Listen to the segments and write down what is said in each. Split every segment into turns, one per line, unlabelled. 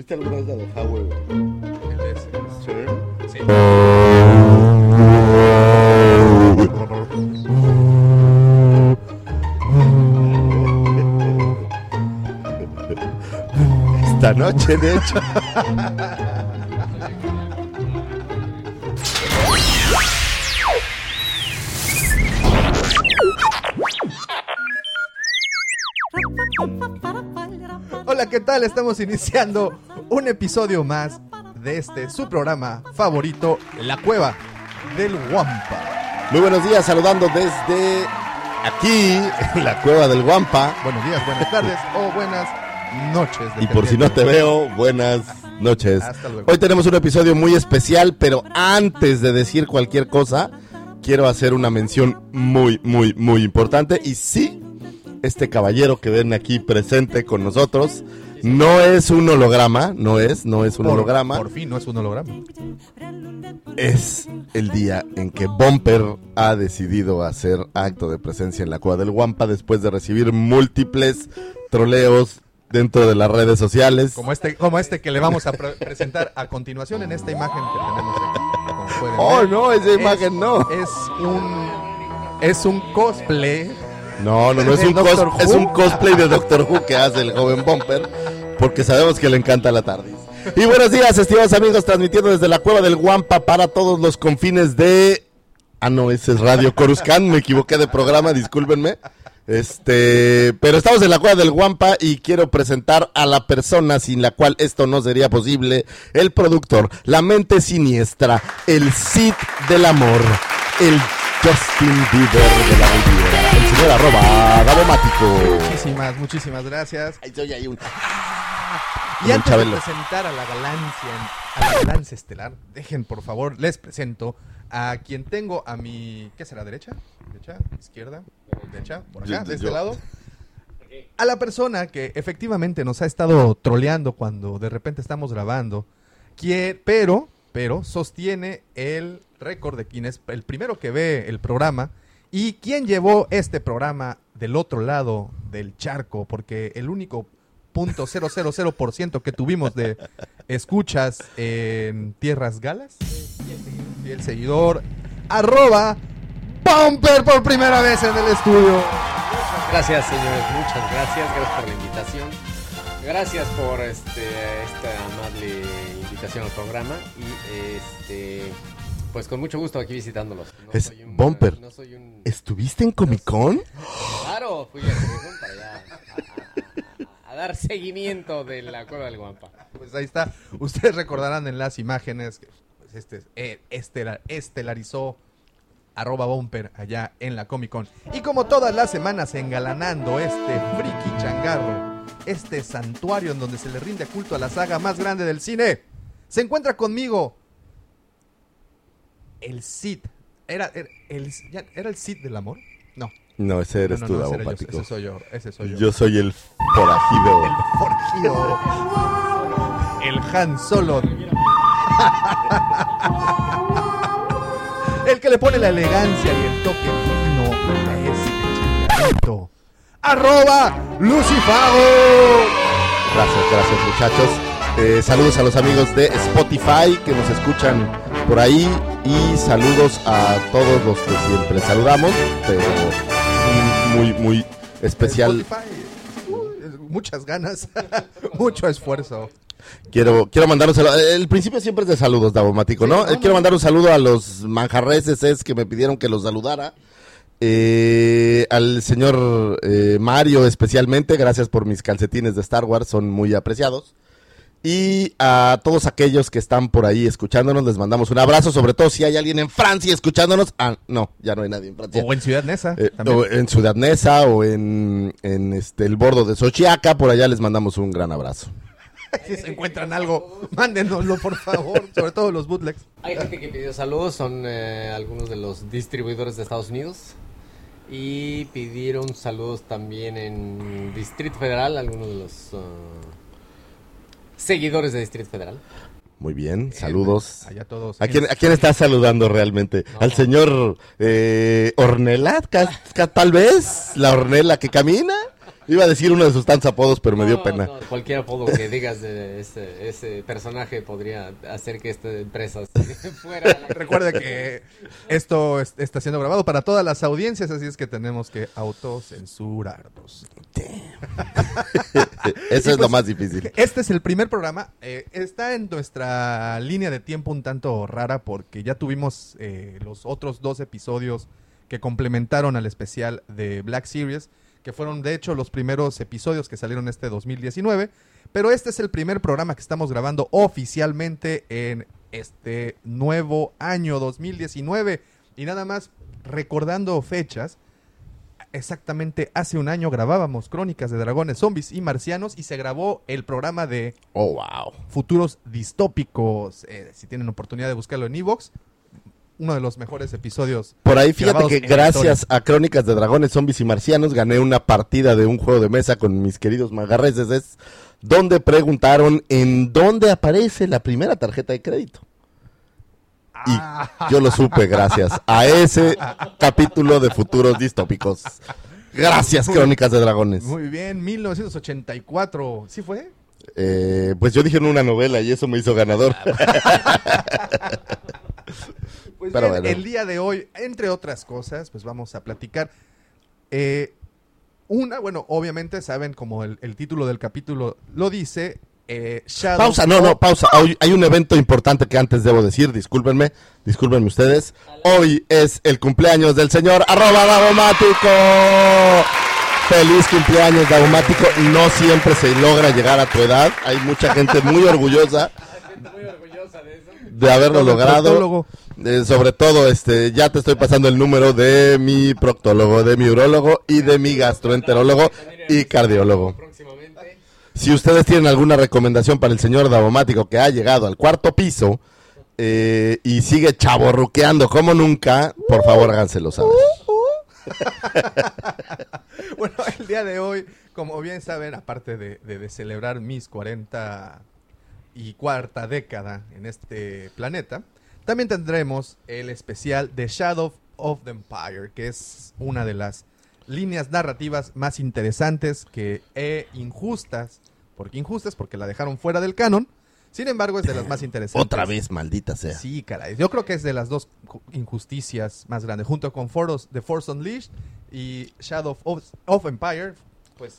¿Viste alguna vez la de Howard
El? Sí.
Esta noche, de hecho.
Hola, ¿qué tal? Estamos iniciando un episodio más de este su programa favorito, La Cueva del Guampa.
Muy buenos días, saludando desde aquí, en la cueva del Guampa.
Buenos días, buenas tardes o buenas noches.
Y por si no te veo, buenas noches.
Hasta luego.
Hoy tenemos un episodio muy especial, pero antes de decir cualquier cosa, quiero hacer una mención muy, muy, muy importante. Y sí, este caballero que ven aquí presente con nosotros no es un holograma, no es, no es un
Por-
holograma.
Por fin no es un holograma.
Es el día en que Bumper ha decidido hacer acto de presencia en la cueva del Guampa después de recibir múltiples troleos dentro de las redes sociales.
Como este, como este que le vamos a pre- presentar a continuación en esta imagen que tenemos aquí. Como pueden
Oh,
ver.
no, esa
Es-
imagen no.
Es un es un cosplay.
No, no, no, es
¿De
un, cos- es un cosplay de Doctor Who que hace el joven Bumper, porque sabemos que le encanta la tarde. Y buenos días, estimados amigos, transmitiendo desde la cueva del Guampa para todos los confines de... Ah, no, ese es Radio Coruscant, me equivoqué de programa, discúlpenme. Este, pero estamos en la cueva del Guampa y quiero presentar a la persona sin la cual esto no sería posible, el productor, la mente siniestra, el Cid del amor, el Justin Bieber de la Riviera, el señor arroba Gabomático.
Muchísimas, muchísimas gracias.
Ahí soy ahí un...
Y
Como
antes de presentar a la galancia, a la galancia estelar, dejen por favor, les presento a quien tengo a mi, ¿qué será? ¿Derecha? ¿Derecha? ¿Izquierda? ¿Derecha? ¿Por acá?
Yo-
¿De este
yo-
lado? A la persona que efectivamente nos ha estado troleando cuando de repente estamos grabando, quien- pero, pero sostiene el récord de quien es el primero que ve el programa y quien llevó este programa del otro lado del charco, porque el único punto .000% que tuvimos de escuchas en Tierras Galas, y el seguidor, arroba Bumper por primera vez en el estudio.
Gracias, señores, muchas gracias. Gracias por la invitación. Gracias por este, esta amable invitación al programa. Y este, pues con mucho gusto aquí visitándolos. No
Es
soy un-
Bumper.
No soy un.
¿Estuviste en Comic Con?
Claro, fui a Comic Con para allá a, a- a dar seguimiento de la cueva del Guampa.
Pues ahí está. Ustedes recordarán en las imágenes que pues, este eh, estelar- estelarizó arroba bumper allá en la Comic Con. Y como todas las semanas engalanando este friki changarro, este santuario en donde se le rinde culto a la saga más grande del cine, se encuentra conmigo el Cid. ¿Era, era, el, ya- ¿era el Cid del amor? No.
No, ese eres
no,
tú,
no, ese, yo, ese soy yo. Ese soy yo.
Yo soy el forajido.
Forajido. El Han Solo. el que le pone la elegancia y el toque fino a este chingadito. Arroba Lucifago.
Gracias, gracias muchachos. Eh, saludos a los amigos de Spotify que nos escuchan por ahí y saludos a todos los que siempre saludamos, pero muy, muy especial.
Spotify. Muchas ganas, mucho esfuerzo.
Quiero, quiero mandar un saludo. El principio siempre es de saludos, Davomático, ¿no?
Sí,
Quiero mandar un saludo a los manjarreses es que me pidieron que los saludara. Eh, al señor eh, Mario especialmente, gracias por mis calcetines de Star Wars, son muy apreciados. Y a todos aquellos que están por ahí escuchándonos, les mandamos un abrazo, sobre todo si hay alguien en Francia escuchándonos. Ah, no, ya no hay nadie en Francia.
O en Ciudad Neza.
Eh, o en Ciudad Neza o en, en este, el bordo de Xochiaca, por allá les mandamos un gran abrazo.
Si se encuentran algo, mándenoslo por favor, sobre todo los bootlegs.
Hay gente que pidió saludos, son eh, algunos de los distribuidores de Estados Unidos. Y pidieron saludos también en Distrito Federal, algunos de los ah, seguidores de Distrito Federal.
Muy bien, saludos.
Allá todos.
¿A quién, ¿A quién estás saludando realmente? ¿Al señor eh, ca- Tal vez, la Ornella que camina Iba a decir uno de sus tantos apodos, pero me dio
No,
pena.
no, cualquier apodo que digas de ese, ese personaje podría hacer que esta empresa se fuera. la-
Recuerda que esto es- está siendo grabado para todas las audiencias, así es que tenemos que autocensurarnos.
Eso es lo
pues,
más difícil.
Este es el primer programa. eh, está en nuestra línea de tiempo un tanto rara porque ya tuvimos eh, los otros dos episodios que complementaron al especial de Black Series, que fueron de hecho los primeros episodios que salieron este 2019. Pero este es el primer programa que estamos grabando oficialmente en este nuevo año 2019. Y nada más recordando fechas, exactamente hace un año grabábamos Crónicas de Dragones, Zombies y Marcianos y se grabó el programa de
Oh, wow.
futuros distópicos. Eh, si tienen oportunidad de buscarlo en Evox, uno de los mejores episodios.
Por ahí, fíjate que gracias a Crónicas de Dragones, Zombies y Marcianos gané una partida de un juego de mesa con mis queridos magarreses, es donde preguntaron en dónde aparece la primera tarjeta de crédito. Y yo lo supe gracias a ese capítulo de futuros distópicos. Gracias, Crónicas de Dragones.
Muy bien, 1984. ¿Sí fue?
Eh, pues yo dije en una novela y eso me hizo ganador.
Pues
Pero
bien,
bueno.
el día de hoy, entre otras cosas, pues vamos a platicar. eh, una, bueno, obviamente saben como el, el título del capítulo lo dice. Eh, Shadow
Pausa, no, no, pausa. Hoy hay un evento importante que antes debo decir, discúlpenme, discúlpenme ustedes. Hoy es el cumpleaños del señor arroba Davomático. Feliz cumpleaños, Davomático. No siempre se logra llegar a tu edad. Hay mucha gente muy orgullosa
de eso.
de haberlo logrado.
proctólogo.
Eh, sobre todo, este, ya te estoy pasando el número de mi proctólogo, de mi urólogo y de mi gastroenterólogo y cardiólogo. Si ustedes tienen alguna recomendación para el señor Davomático que ha llegado al cuarto piso eh, y sigue chaborruqueando como nunca, por favor háganselo saber.
Bueno, el día de hoy, como bien saben, aparte de, de- de celebrar mis 40 y cuarta década en este planeta, también tendremos el especial de Shadow of the Empire, que es una de las líneas narrativas más interesantes que e injustas, porque injustas porque la dejaron fuera del canon, sin embargo es de las más interesantes.
Otra vez, maldita sea.
Sí, caray. Yo creo que es de las dos injusticias más grandes. Junto con Foros, The Force Unleashed y Shadow of, of Empire, pues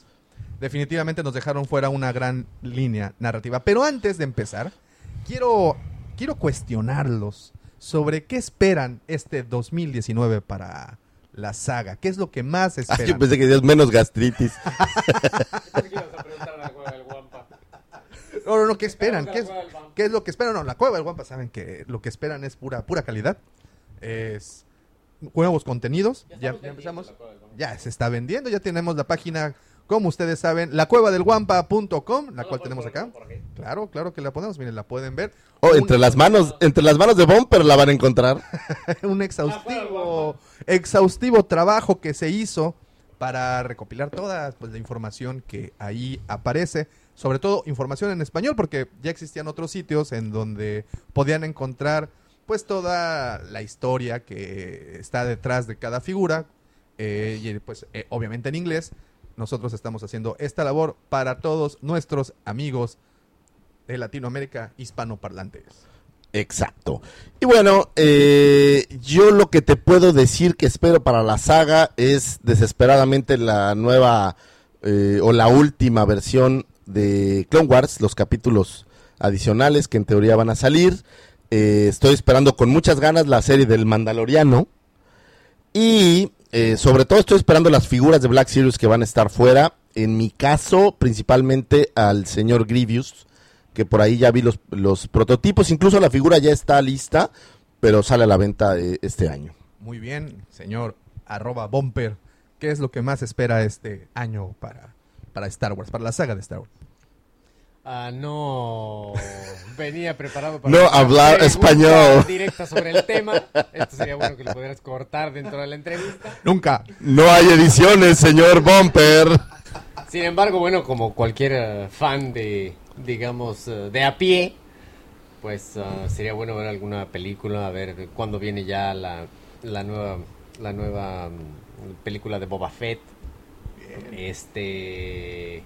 definitivamente nos dejaron fuera una gran línea narrativa. Pero antes de empezar, quiero, quiero cuestionarlos sobre qué esperan este 2019 para la saga. ¿Qué es lo que más
Ay,
esperan?
yo pensé que decías menos gastritis.
Guampa.
No, no, no, ¿qué esperan? ¿Qué
la
es,
cueva del
qué es lo que esperan? No, la cueva del Guampa saben que lo que esperan es pura, pura calidad. Es nuevos contenidos. Ya,
Ya
ya
estamos
empezamos.
la cueva del.
Ya se está vendiendo, ya tenemos la página, como ustedes saben, lacuevadelguampa.com, la
¿No
cual tenemos acá. Claro, claro que la ponemos, miren, la pueden ver.
Oh,
Un-
entre las manos, entre las manos de Bumper la van a encontrar.
un exhaustivo, exhaustivo trabajo que se hizo para recopilar toda pues, la información que ahí aparece, sobre todo información en español, porque ya existían otros sitios en donde podían encontrar pues toda la historia que está detrás de cada figura, eh, y pues eh, obviamente en inglés. Nosotros estamos haciendo esta labor para todos nuestros amigos de Latinoamérica hispanoparlantes.
Exacto. Y bueno, eh, yo lo que te puedo decir que espero para la saga es desesperadamente la nueva eh, o la última versión de Clone Wars, los capítulos adicionales que en teoría van a salir. Eh, estoy esperando con muchas ganas la serie del Mandaloriano. Y eh, sobre todo estoy esperando las figuras de Black Series que van a estar fuera. En mi caso, principalmente al señor Grievous, que por ahí ya vi los, los prototipos. Incluso la figura ya está lista, pero sale a la venta eh, este año.
Muy bien, señor arroba bumper. ¿Qué es lo que más espera este año para, para Star Wars, para la saga de Star Wars?
Ah, no. Venía preparado para
No hablar español.
Directa sobre el tema. Esto sería bueno que lo pudieras cortar dentro de la entrevista.
Nunca.
No hay ediciones, señor Bumper.
Sin embargo, bueno, como cualquier eh, fan de, digamos, eh, de a pie, pues ah, sería bueno ver alguna película, a ver cuándo viene ya la, la nueva, la nueva mm, película de Boba Fett. Este.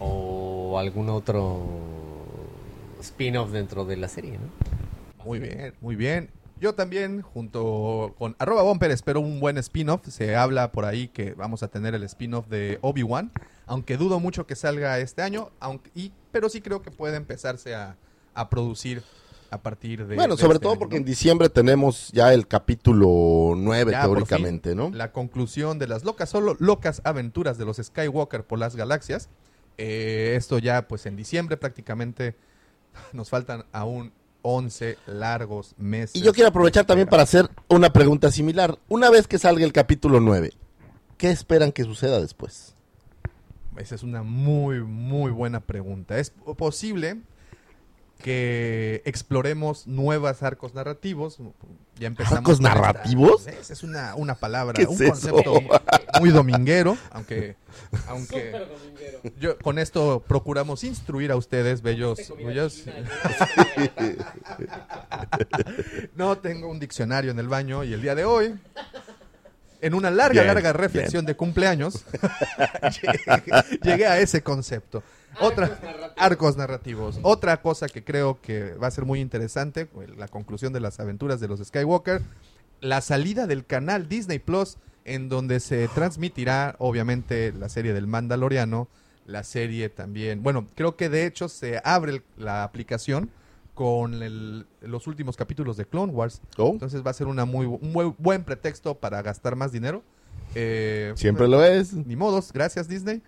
O algún otro spin-off dentro de la serie, ¿no?
Muy bien, muy bien. Yo también, junto con arroba bumper, espero un buen spin-off. Se habla por ahí que vamos a tener el spin-off de Obi-Wan, aunque dudo mucho que salga este año, aunque, y, pero sí creo que puede empezarse a, a producir a partir de...
Bueno,
de
sobre
este
todo
año,
porque
¿no?
en diciembre tenemos ya el capítulo 9
Ya, por
teóricamente,
fin,
¿no?
La conclusión de las locas, solo locas aventuras de los Skywalker por las galaxias. Eh, esto ya, pues en diciembre prácticamente nos faltan aún 11 largos meses.
Y yo quiero aprovechar también para hacer una pregunta similar. Una vez que salga el capítulo 9, ¿qué esperan que suceda después?
Esa es una muy, muy buena pregunta. ¿Es posible que exploremos nuevos arcos narrativos? Ya empezamos
¿Arcos
esta-
narrativos?
Esa es una, una palabra,
¿Qué
un
es
concepto
eso?
muy dominguero, aunque... aunque yo, con esto procuramos instruir a ustedes, bellos... bellos- no tengo un diccionario en el baño y el día de hoy, en una larga,
Bien,
larga reflexión de cumpleaños, llegué, llegué a ese concepto. Otra, arcos narrativos. Otra cosa que creo que va a ser muy interesante, la conclusión de las aventuras de los Skywalker, la salida del canal Disney Plus, en donde se transmitirá, obviamente, la serie del Mandaloriano, la serie también. Bueno, creo que de hecho se abre la aplicación con el- los últimos capítulos de Clone Wars.
Oh,
Entonces va a ser una muy, un muy buen pretexto para gastar más dinero. Eh,
Siempre lo es.
Ni modos, gracias Disney.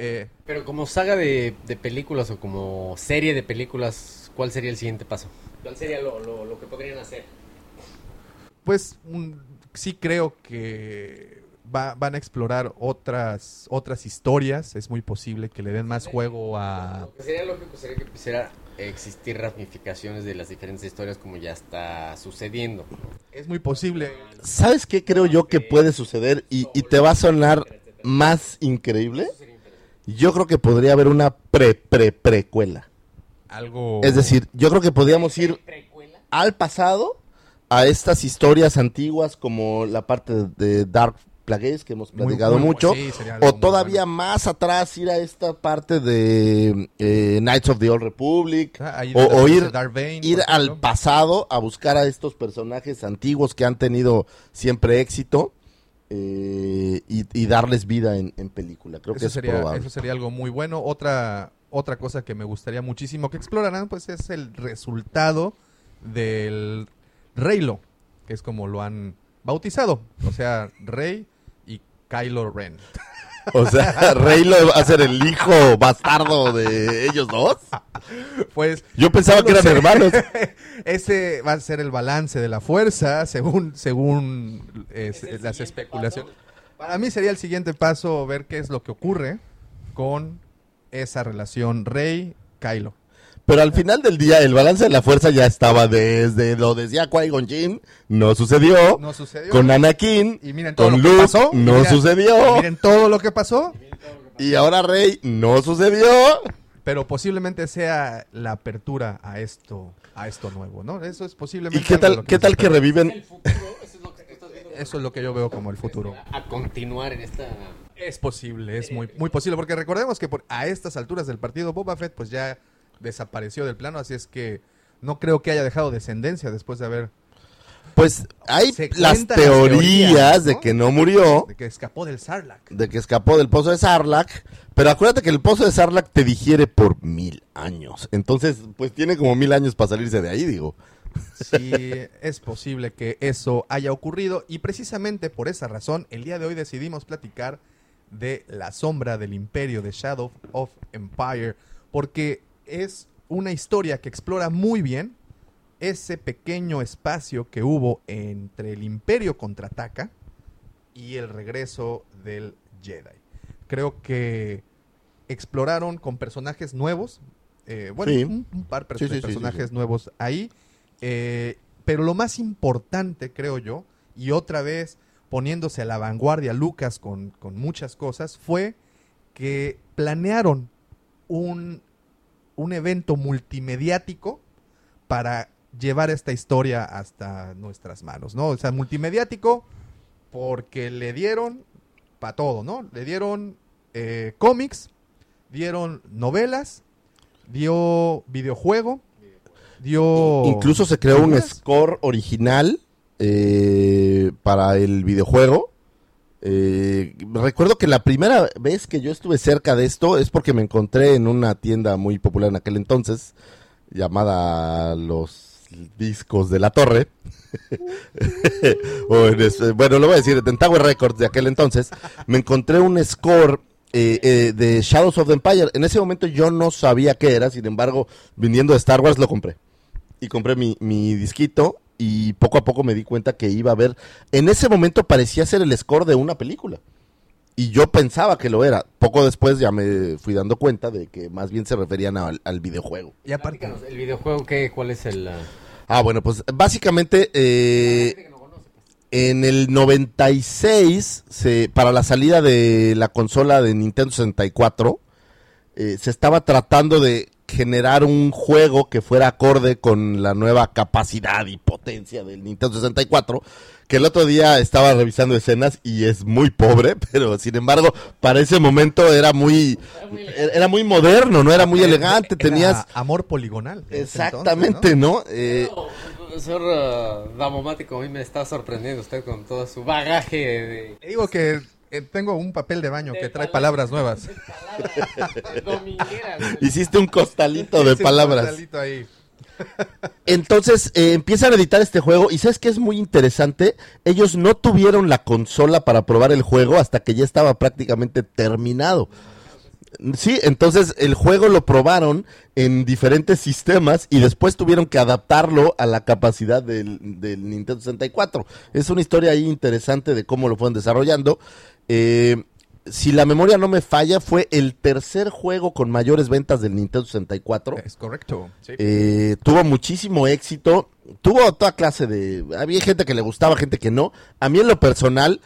Eh,
Pero como saga de, de películas o como serie de películas, ¿cuál sería el siguiente paso? ¿Cuál sería lo, lo- lo que podrían hacer?
pues un- sí creo que va- van a explorar otras otras historias. Es muy posible que le den más juego a...
Lo que sería lógico sería que empezara a existir ramificaciones de las diferentes historias como ya está sucediendo.
Es muy posible.
¿Sabes qué creo yo que puede suceder y, y te va a sonar más increíble? Yo creo que podría haber una pre-pre-precuela.
Algo...
Es decir, yo creo que podríamos ir al pasado a estas historias antiguas como la parte de Dark Plagueis que hemos platicado
muy
mucho.
sí, sería algo
o todavía
bueno.
más atrás ir a esta parte de eh, Knights of the Old Republic.
Ah,
o, ir, ir al pasado a buscar a estos personajes antiguos que han tenido siempre éxito eh, y, y darles vida en, en película. Creo que
eso
es
sería,
probable.
eso sería algo muy bueno. Otra, otra cosa que me gustaría muchísimo que exploraran, pues es el resultado del Reylo, que es como lo han bautizado. O sea, Rey y Kylo Ren.
O sea, Rey lo va a ser el hijo bastardo de ellos dos.
Pues
Yo pensaba
no
que eran
sé.
hermanos.
ese va a ser el balance de la fuerza, según, según eh, las especulaciones. Para mí sería el siguiente paso ver qué es lo que ocurre con esa relación Rey-Kylo.
Pero al final del día, el balance de la fuerza ya estaba desde lo decía Qui-Gon Jinn, no sucedió.
No sucedió.
Con Anakin,
Y miren todo
con
lo que pasó.
no sucedió.
Miren todo lo que pasó.
Y ahora Rey, no sucedió.
Pero posiblemente sea la apertura a esto, a esto nuevo, ¿no? Eso es posiblemente.
¿Y qué tal, qué tal que reviven?
Eso es lo que yo veo como el futuro.
A continuar en esta...
Es posible, es muy, muy posible, porque recordemos que por, a estas alturas del partido Boba Fett pues ya desapareció del plano, así es que no creo que haya dejado descendencia después de haber
Pues hay las teorías
teorías,
de que no murió,
de que escapó del Sarlacc.
de que escapó del pozo de Sarlacc, pero acuérdate que el pozo de Sarlacc te digiere por mil años. Entonces, pues tiene como mil años para salirse de ahí, digo.
Sí, es posible que eso haya ocurrido y precisamente por esa razón el día de hoy decidimos platicar de La sombra del imperio de Shadow of Empire porque es una historia que explora muy bien ese pequeño espacio que hubo entre el imperio contraataca y el regreso del Jedi. Creo que exploraron con personajes nuevos, eh, bueno,
Sí.
un, un par de
sí, sí,
personajes nuevos ahí, eh, pero lo más importante, creo yo, y otra vez poniéndose a la vanguardia Lucas con, con muchas cosas, fue que planearon un, un evento multimediático para llevar esta historia hasta nuestras manos, ¿no? O sea, multimediático porque le dieron para todo, ¿no? Le dieron eh, cómics, dieron novelas, dio videojuego, dio...
Incluso se creó un score original eh, para el videojuego. Eh, recuerdo que la primera vez que yo estuve cerca de esto es porque me encontré en una tienda muy popular en aquel entonces, llamada Los Discos de la Torre. O en bueno, lo voy a decir, en Tower Records de aquel entonces, me encontré un score eh, eh, de Shadows of the Empire. En ese momento yo no sabía qué era, sin embargo, viniendo de Star Wars lo compré. Y compré mi, mi disquito y poco a poco me di cuenta que iba a ver. En ese momento parecía ser el score de una película. Y yo pensaba que lo era. Poco después ya me fui dando cuenta de que más bien se referían al, al videojuego.
Y aparte,
el videojuego, ¿qué, ¿cuál es el...? ah?
Ah, bueno, pues básicamente eh, en el 96, se, para la salida de la consola de Nintendo 64, eh, se estaba tratando de generar un juego que fuera acorde con la nueva capacidad y potencia del Nintendo 64, que el otro día estaba revisando escenas y es muy pobre, pero sin embargo, para ese momento era muy era muy moderno, no era muy elegante,
era
tenías
amor poligonal.
exactamente,
entonces,
¿no? Eh,
Profesor uh, Damomático, a mí me está sorprendiendo usted con todo su bagaje de...
¿no? Le digo que eh, tengo un papel de baño
de
que trae
palabras.
palabras nuevas.
palabras
hiciste un costalito de palabras.
costalito ahí.
Entonces eh, empiezan a editar este juego y sabes que es muy interesante. Ellos no tuvieron la consola para probar el juego hasta que ya estaba prácticamente terminado. Sí, entonces el juego lo probaron en diferentes sistemas y después tuvieron que adaptarlo a la capacidad del, del Nintendo 64. Es una historia ahí interesante de cómo lo fueron desarrollando. Eh, si la memoria no me falla, fue el tercer juego con mayores ventas del Nintendo 64.
Es correcto. sí.
Eh, tuvo muchísimo éxito. Tuvo toda clase de. Había gente que le gustaba, gente que no. A mí, en lo personal,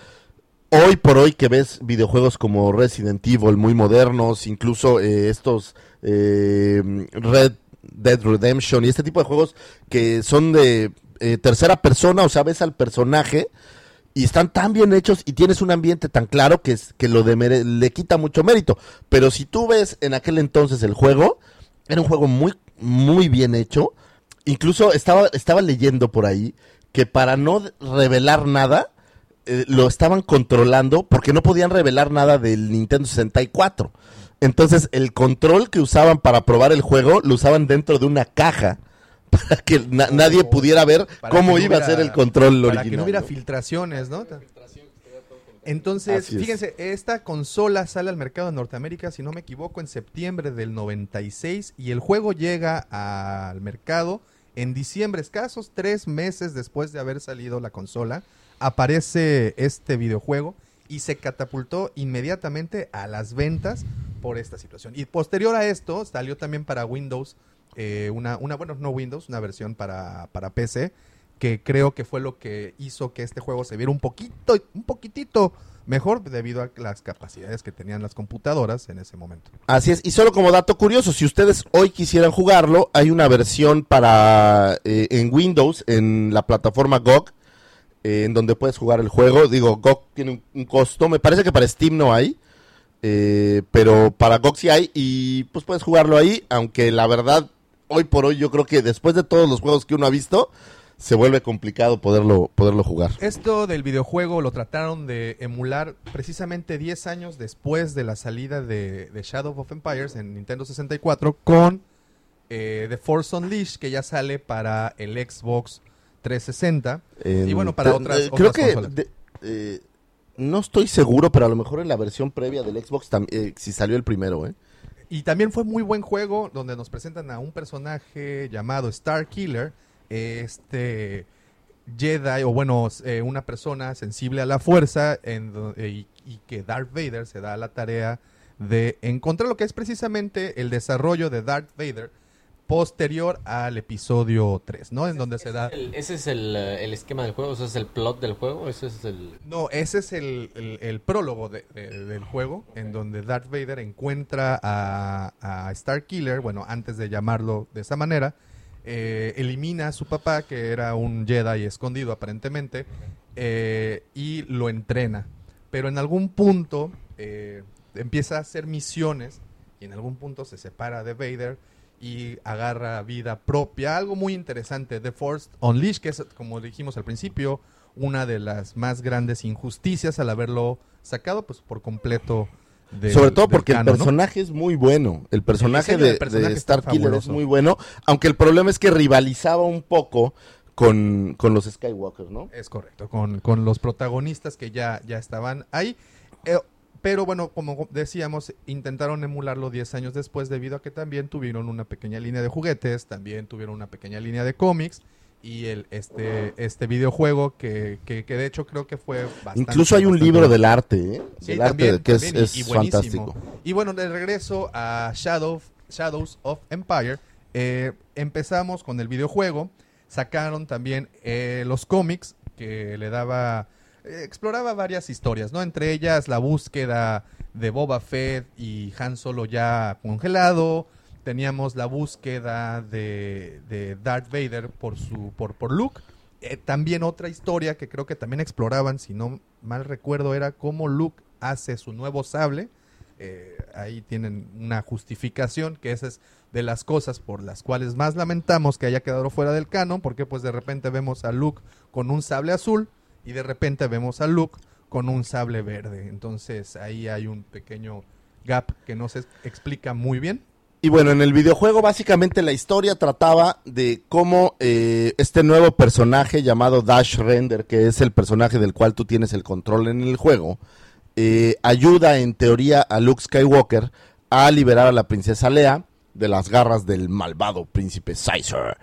hoy por hoy que ves videojuegos como Resident Evil muy modernos, incluso eh, estos eh, Red Dead Redemption y este tipo de juegos que son de eh, tercera persona, o sea, ves al personaje y están tan bien hechos y tienes un ambiente tan claro que, es, que lo demere- le quita mucho mérito. Pero si tú ves en aquel entonces el juego, era un juego muy, muy bien hecho. Incluso estaba, estaba leyendo por ahí que para no revelar nada, eh, lo estaban controlando porque no podían revelar nada del Nintendo 64. Entonces el control que usaban para probar el juego lo usaban dentro de una caja para que na- nadie pudiera ver cómo iba a ser el control original.
Para que no hubiera
¿no?
filtraciones, ¿no? Entonces,
Así es.
fíjense, esta consola sale al mercado de Norteamérica, si no me equivoco, en septiembre del 96 y el juego llega al mercado en diciembre, escasos tres meses después de haber salido la consola, aparece este videojuego y se catapultó inmediatamente a las ventas por esta situación. Y posterior a esto, salió también para Windows, eh, una, una, bueno, no Windows, una versión para, para PC, que creo que fue lo que hizo que este juego se viera un poquito, un poquitito mejor debido a las capacidades que tenían las computadoras en ese momento.
Así es, y solo como dato curioso, si ustedes hoy quisieran jugarlo, hay una versión para eh, en Windows, en la plataforma GOG, eh, en donde puedes jugar el juego. Digo, GOG tiene un, costo, me parece que para Steam no hay, eh, pero para GOG sí hay, y pues puedes jugarlo ahí, aunque la verdad, hoy por hoy yo creo que después de todos los juegos que uno ha visto, se vuelve complicado poderlo, poderlo jugar.
Esto del videojuego lo trataron de emular precisamente 10 años después de la salida de, de Shadow of Empires en Nintendo 64 con eh, The Force Unleashed que ya sale para el Xbox 360 y
En-
bueno, para otras,
eh, creo
otras
que
consolas.
de- eh, no estoy seguro, pero a lo mejor en la versión previa del Xbox eh, si salió el primero, ¿eh?
Y también fue muy buen juego donde nos presentan a un personaje llamado Star Killer, este Jedi, o bueno, eh, una persona sensible a la fuerza eh, y, y que Darth Vader se da la tarea de encontrar lo que es precisamente el desarrollo de Darth Vader posterior al episodio 3, ¿no? En donde se da...
El- ese es el, eh, el esquema del juego, ese es el plot del juego, ese es el...
No, ese es el, el- prólogo de- de- del juego, en donde Darth Vader encuentra a, a Star Killer, bueno, antes de llamarlo de esa manera, eh, elimina a su papá, que era un Jedi escondido aparentemente, eh, y lo entrena pero en algún punto eh, empieza a hacer misiones y en algún punto se separa de Vader y agarra vida propia. Algo muy interesante, The Force Unleashed, que es, como dijimos al principio, una de las más grandes injusticias al haberlo sacado pues por completo. del-
Sobre todo porque el personaje es muy bueno. El personaje de,
está
Starkiller es muy bueno. Aunque el problema es que rivalizaba un poco con, con los Skywalker, ¿no?
Es correcto, con, con los protagonistas que ya, ya estaban ahí. Eh, pero bueno, como decíamos, intentaron emularlo 10 años después debido a que también tuvieron una pequeña línea de juguetes, también tuvieron una pequeña línea de cómics y el, este, este videojuego que, que, que de hecho creo que fue bastante...
Incluso hay un
bastante
libro del arte, ¿eh?
Sí,
del arte
también,
que es,
también, y-
es
y
fantástico.
Y bueno, de regreso a Shadow, Shadows of Empire, eh, empezamos con el videojuego, sacaron también eh, los cómics que le daba, exploraba varias historias, ¿no? Entre ellas la búsqueda de Boba Fett y Han Solo ya congelado, teníamos la búsqueda de, de Darth Vader por su por, por Luke. Eh, también otra historia que creo que también exploraban, si no mal recuerdo, era cómo Luke hace su nuevo sable. Eh, ahí tienen una justificación, que esa es de las cosas por las cuales más lamentamos que haya quedado fuera del canon, porque pues de repente vemos a Luke con un sable azul y de repente vemos a Luke con un sable verde. Entonces ahí hay un pequeño gap que no se explica muy bien.
Y bueno, en el videojuego básicamente la historia trataba de cómo eh, este nuevo personaje llamado Dash Render, que es el personaje del cual tú tienes el control en el juego, eh, ayuda en teoría a Luke Skywalker a liberar a la princesa Leia de las garras del malvado príncipe Caesar.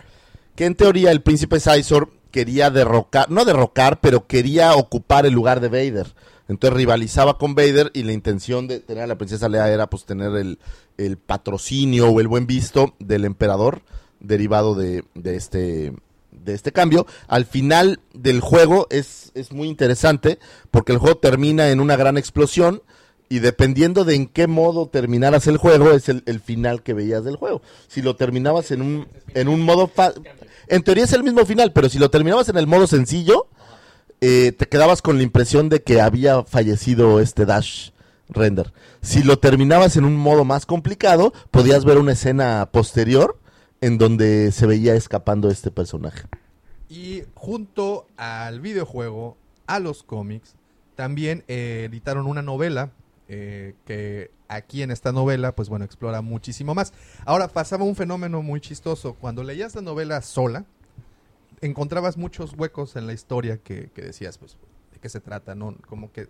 Que en teoría el príncipe Caesar quería derrocar, no derrocar, pero quería ocupar el lugar de Vader. Entonces rivalizaba con Vader y la intención de tener a la princesa Leia era pues tener el, el patrocinio o el buen visto del emperador derivado de, de este de este cambio. Al final del juego es, es muy interesante porque el juego termina en una gran explosión y dependiendo de en qué modo terminaras el juego es el, el final que veías del juego. Si lo terminabas en un, en un modo... En teoría es el mismo final, pero si lo terminabas en el modo sencillo, eh, te quedabas con la impresión de que había fallecido este Dash Render. Si lo terminabas en un modo más complicado, podías ver una escena posterior en donde se veía escapando este personaje.
Y junto al videojuego, a los cómics, también eh, editaron una novela eh, que aquí en esta novela, pues bueno, explora muchísimo más. Ahora pasaba un fenómeno muy chistoso. Cuando leías la novela sola, encontrabas muchos huecos en la historia que, que decías, pues, ¿de qué se trata? No, como que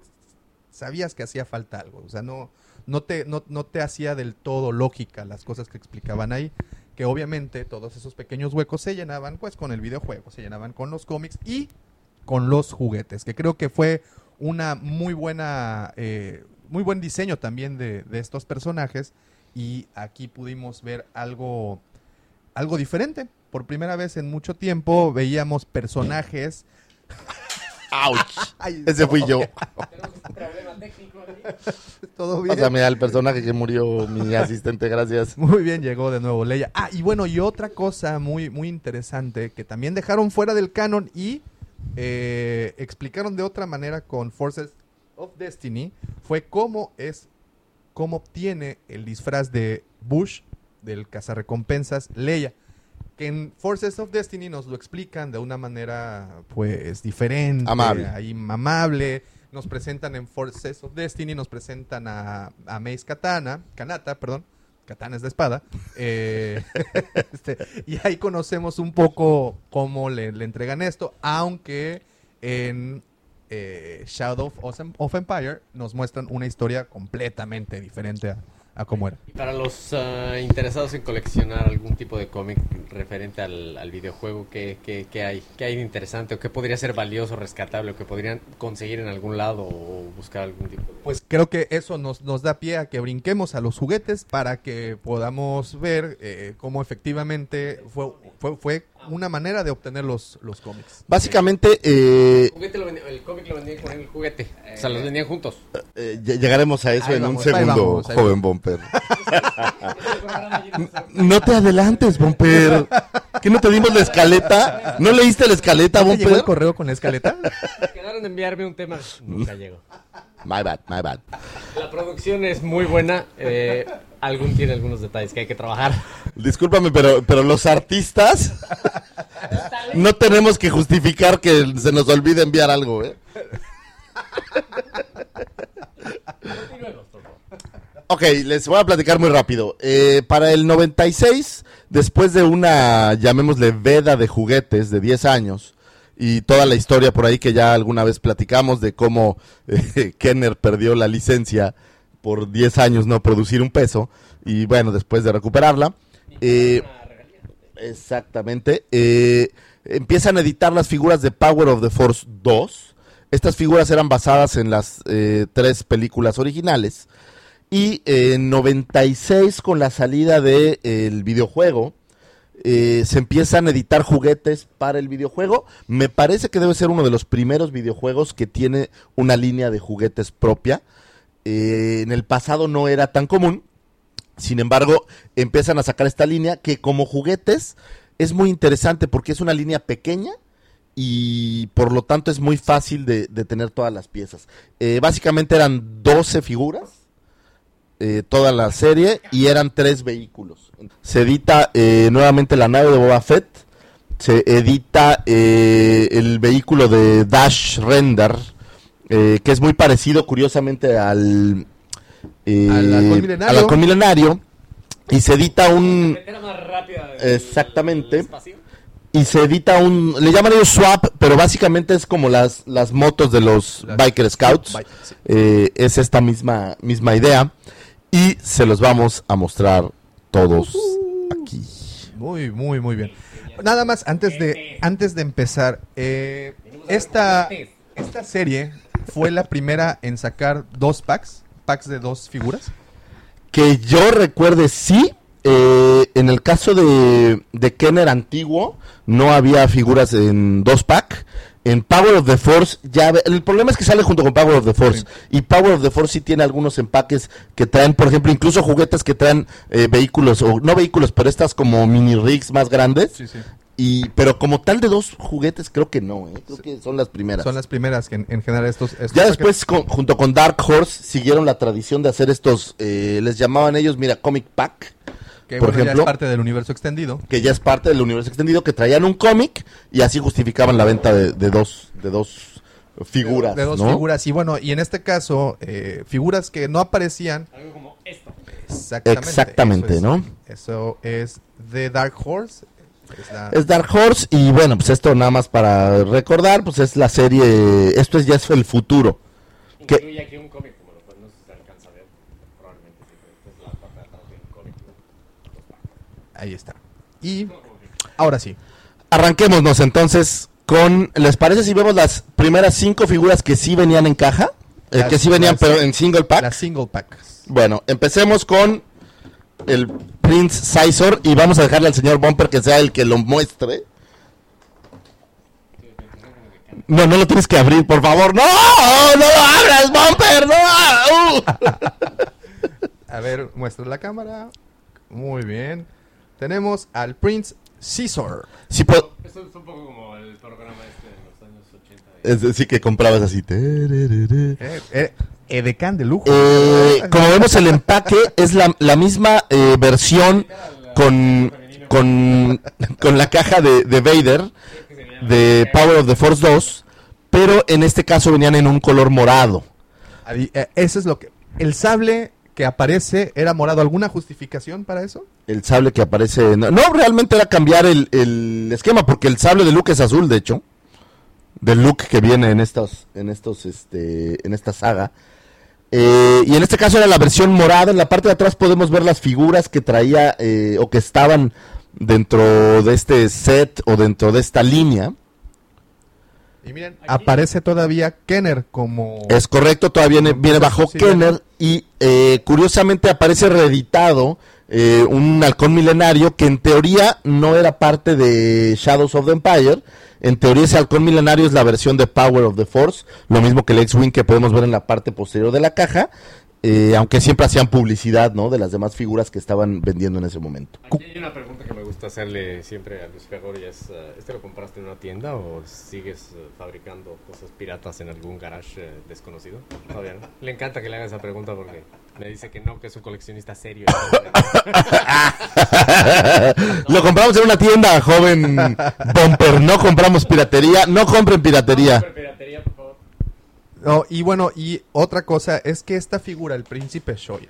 sabías que hacía falta algo. O sea, no, no, te, no, no te hacía del todo lógica las cosas que explicaban ahí. Que obviamente todos esos pequeños huecos se llenaban pues con el videojuego, se llenaban con los cómics y con los juguetes, que creo que fue una muy buena, eh, muy buen diseño también de, de estos personajes y aquí pudimos ver algo, algo diferente. Por primera vez en mucho tiempo veíamos personajes.
¡Auch!
Ay,
Ese fui yo.
Tenemos un problema técnico ahí.
todo bien.
Pásame al personaje que murió mi asistente, gracias.
Muy bien, llegó de nuevo Leia. Ah, y bueno, y otra cosa muy, muy interesante que también dejaron fuera del canon y eh, explicaron de otra manera con Forces of Destiny fue cómo es, cómo obtiene el disfraz de Bush del cazarrecompensas Leia. Que en Forces of Destiny nos lo explican de una manera, pues, diferente.
Amable.
ahí, amable. Nos presentan en Forces of Destiny, nos presentan a, a Mace Katana, Kanata, perdón. Katana es de espada. Eh, este, y ahí conocemos un poco cómo le, le entregan esto, aunque en eh, Shadow of, of Empire nos muestran una historia completamente diferente a, a cómo era.
Y para los ah, interesados en coleccionar algún tipo de cómic referente al, al videojuego, ¿qué, qué, qué hay? ¿Qué hay de interesante? ¿O qué podría ser valioso, rescatable? ¿O que podrían conseguir en algún lado o buscar algún tipo de...
Pues creo que eso nos, nos da pie a que brinquemos a los juguetes para que podamos ver eh, cómo efectivamente fue, fue, fue una manera de obtener los, los cómics.
Básicamente, eh,
El, juguete lo vendía- el cómic lo vendían con el juguete. O sea, los vendían juntos.
eh, ll- llegaremos a eso
Ahí
en
vamos,
un segundo,
vamos,
joven. Bomper. No te adelantes, Bomper. ¿Que no te dimos la escaleta? ¿No leíste la escaleta,
¿Te llegó el
Bomper?
correo con la escaleta?
Quedaron de enviarme un tema. Nunca llegó.
My bad, my bad.
La producción es muy buena. Eh, algún tiene algunos detalles que hay que trabajar.
Discúlpame, pero, pero los artistas no tenemos que justificar que se nos olvide enviar algo, ¿eh? Ok, les voy a platicar muy rápido. Eh, para el 96, después de una, llamémosle, veda de juguetes de 10 años, y toda la historia por ahí que ya alguna vez platicamos de cómo eh, Kenner perdió la licencia por 10 años no producir un peso, y bueno, después de recuperarla, eh, exactamente, eh, empiezan a editar las figuras de Power of the Force 2. Estas figuras eran basadas en las eh, tres películas originales. Y en 96, con la salida del el videojuego, se empiezan a editar juguetes para el videojuego. Me parece que debe ser uno de los primeros videojuegos que tiene una línea de juguetes propia. Eh, en el pasado no era tan común. Sin embargo, empiezan a sacar esta línea que como juguetes es muy interesante porque es una línea pequeña y por lo tanto es muy fácil de, tener todas las piezas. Eh, básicamente eran 12 figuras eh, toda la serie y eran tres vehículos. Se edita nuevamente la nave de Boba Fett, se edita el vehículo de Dash Render, eh, que es muy parecido curiosamente al, eh,
Al halcón milenario.
al halcón milenario, y se edita un...
Era más rápida. del-
Exactamente. Y se edita un... Le llaman ellos swap, pero básicamente es como las, las motos de los
Las-
Biker Scouts.
Bike, sí.
Eh, es esta misma, misma idea. Y se los vamos a mostrar todos aquí.
Muy, muy, muy bien. Nada más, antes de, antes de empezar, eh, esta, esta serie fue la primera en sacar dos packs, packs de dos figuras.
Que yo recuerde, sí. eh, en el caso de, de Kenner antiguo, no había figuras en dos pack. En Power of the Force, ya el problema es que sale junto con Power of the Force.
Sí.
Y Power of the Force sí tiene algunos empaques que traen, por ejemplo, incluso juguetes que traen eh, vehículos, o no vehículos, pero estas como mini rigs más grandes.
Sí, sí.
Y, pero como tal de dos juguetes, creo que no, ¿eh? creo que son las primeras.
Son las primeras que en, en general estos... estos
Ya después, con- junto con Dark Horse, siguieron la tradición de hacer estos, eh, les llamaban ellos, mira, Comic Pack,
que
por
bueno, ya
ejemplo-
es parte del universo extendido.
que ya es parte del universo extendido, que traían un cómic y así justificaban la venta de, de dos, de dos figuras.
De dos
¿no?
figuras. Y bueno, y en este caso, eh, figuras que no aparecían
Algo como esto.
exactamente.
Exactamente,
Eso es-
¿no?
Eso es de Dark Horse. Es la-
Es Dark Horse y bueno, pues esto nada más para recordar, pues es la serie, esto es ya es el futuro.
Incluye aquí un cómic, como lo no sé si se alcanza a ver. Probablemente sí, pero esta es la parte de atrás del cómic.
Ahí está. Y ahora sí.
Arranquémonos entonces con, ¿les parece si vemos las primeras cinco figuras que sí venían en caja? Eh,
Las-
que sí venían
las-
pero en single pack.
Las single packs.
Bueno, empecemos con el Prince Sizor y vamos a dejarle al señor Bumper que sea el que lo muestre. No, no lo tienes que abrir, por favor. ¡No! ¡No lo abras, Bumper! ¡No! ¡Uh!
A ver, muestra la cámara. Muy bien. Tenemos al Prince Caesar.
Sí,
Esto es un poco como el programa este de los años 80.
es decir, que comprabas así.
Eh, eh, edecán de lujo.
Eh, como vemos, el empaque es la, la misma eh, versión con, con, con la caja de, de Vader de Power of the Force 2, pero en este caso venían en un color morado.
Eh, Eso es lo que. El sable que aparece era morado. ¿Alguna justificación para eso?
El sable que aparece. No, no, realmente era cambiar el, el esquema, porque el sable de Luke es azul, de hecho. Del Luke que viene en estos, en estos, este, en esta saga. Eh, y en este caso era la versión morada. En la parte de atrás podemos ver las figuras que traía eh, o que estaban dentro de este set o dentro de esta línea.
Y miren, aparece todavía Kenner como.
Es correcto, todavía viene, viene bajo
Sí,
Kenner y eh, curiosamente aparece reeditado eh, un halcón milenario que en teoría no era parte de Shadows of the Empire. En teoría ese halcón milenario es la versión de Power of the Force, lo mismo que el X-Wing que podemos ver en la parte posterior de la caja. Eh, aunque siempre hacían publicidad, ¿no? De las demás figuras que estaban vendiendo en ese momento.
Aquí hay una pregunta que me gusta hacerle siempre a Luis Fegor y es, uh, ¿este lo compraste en una tienda o sigues uh, fabricando cosas piratas en algún garage desconocido? No. Le encanta que le haga esa pregunta porque me dice que no, que es un coleccionista serio.
lo compramos en una tienda, joven Bumper. No compramos piratería. No compren piratería.
No, compren piratería, por favor.
No, y bueno, y otra cosa es que esta figura, el príncipe Shoya,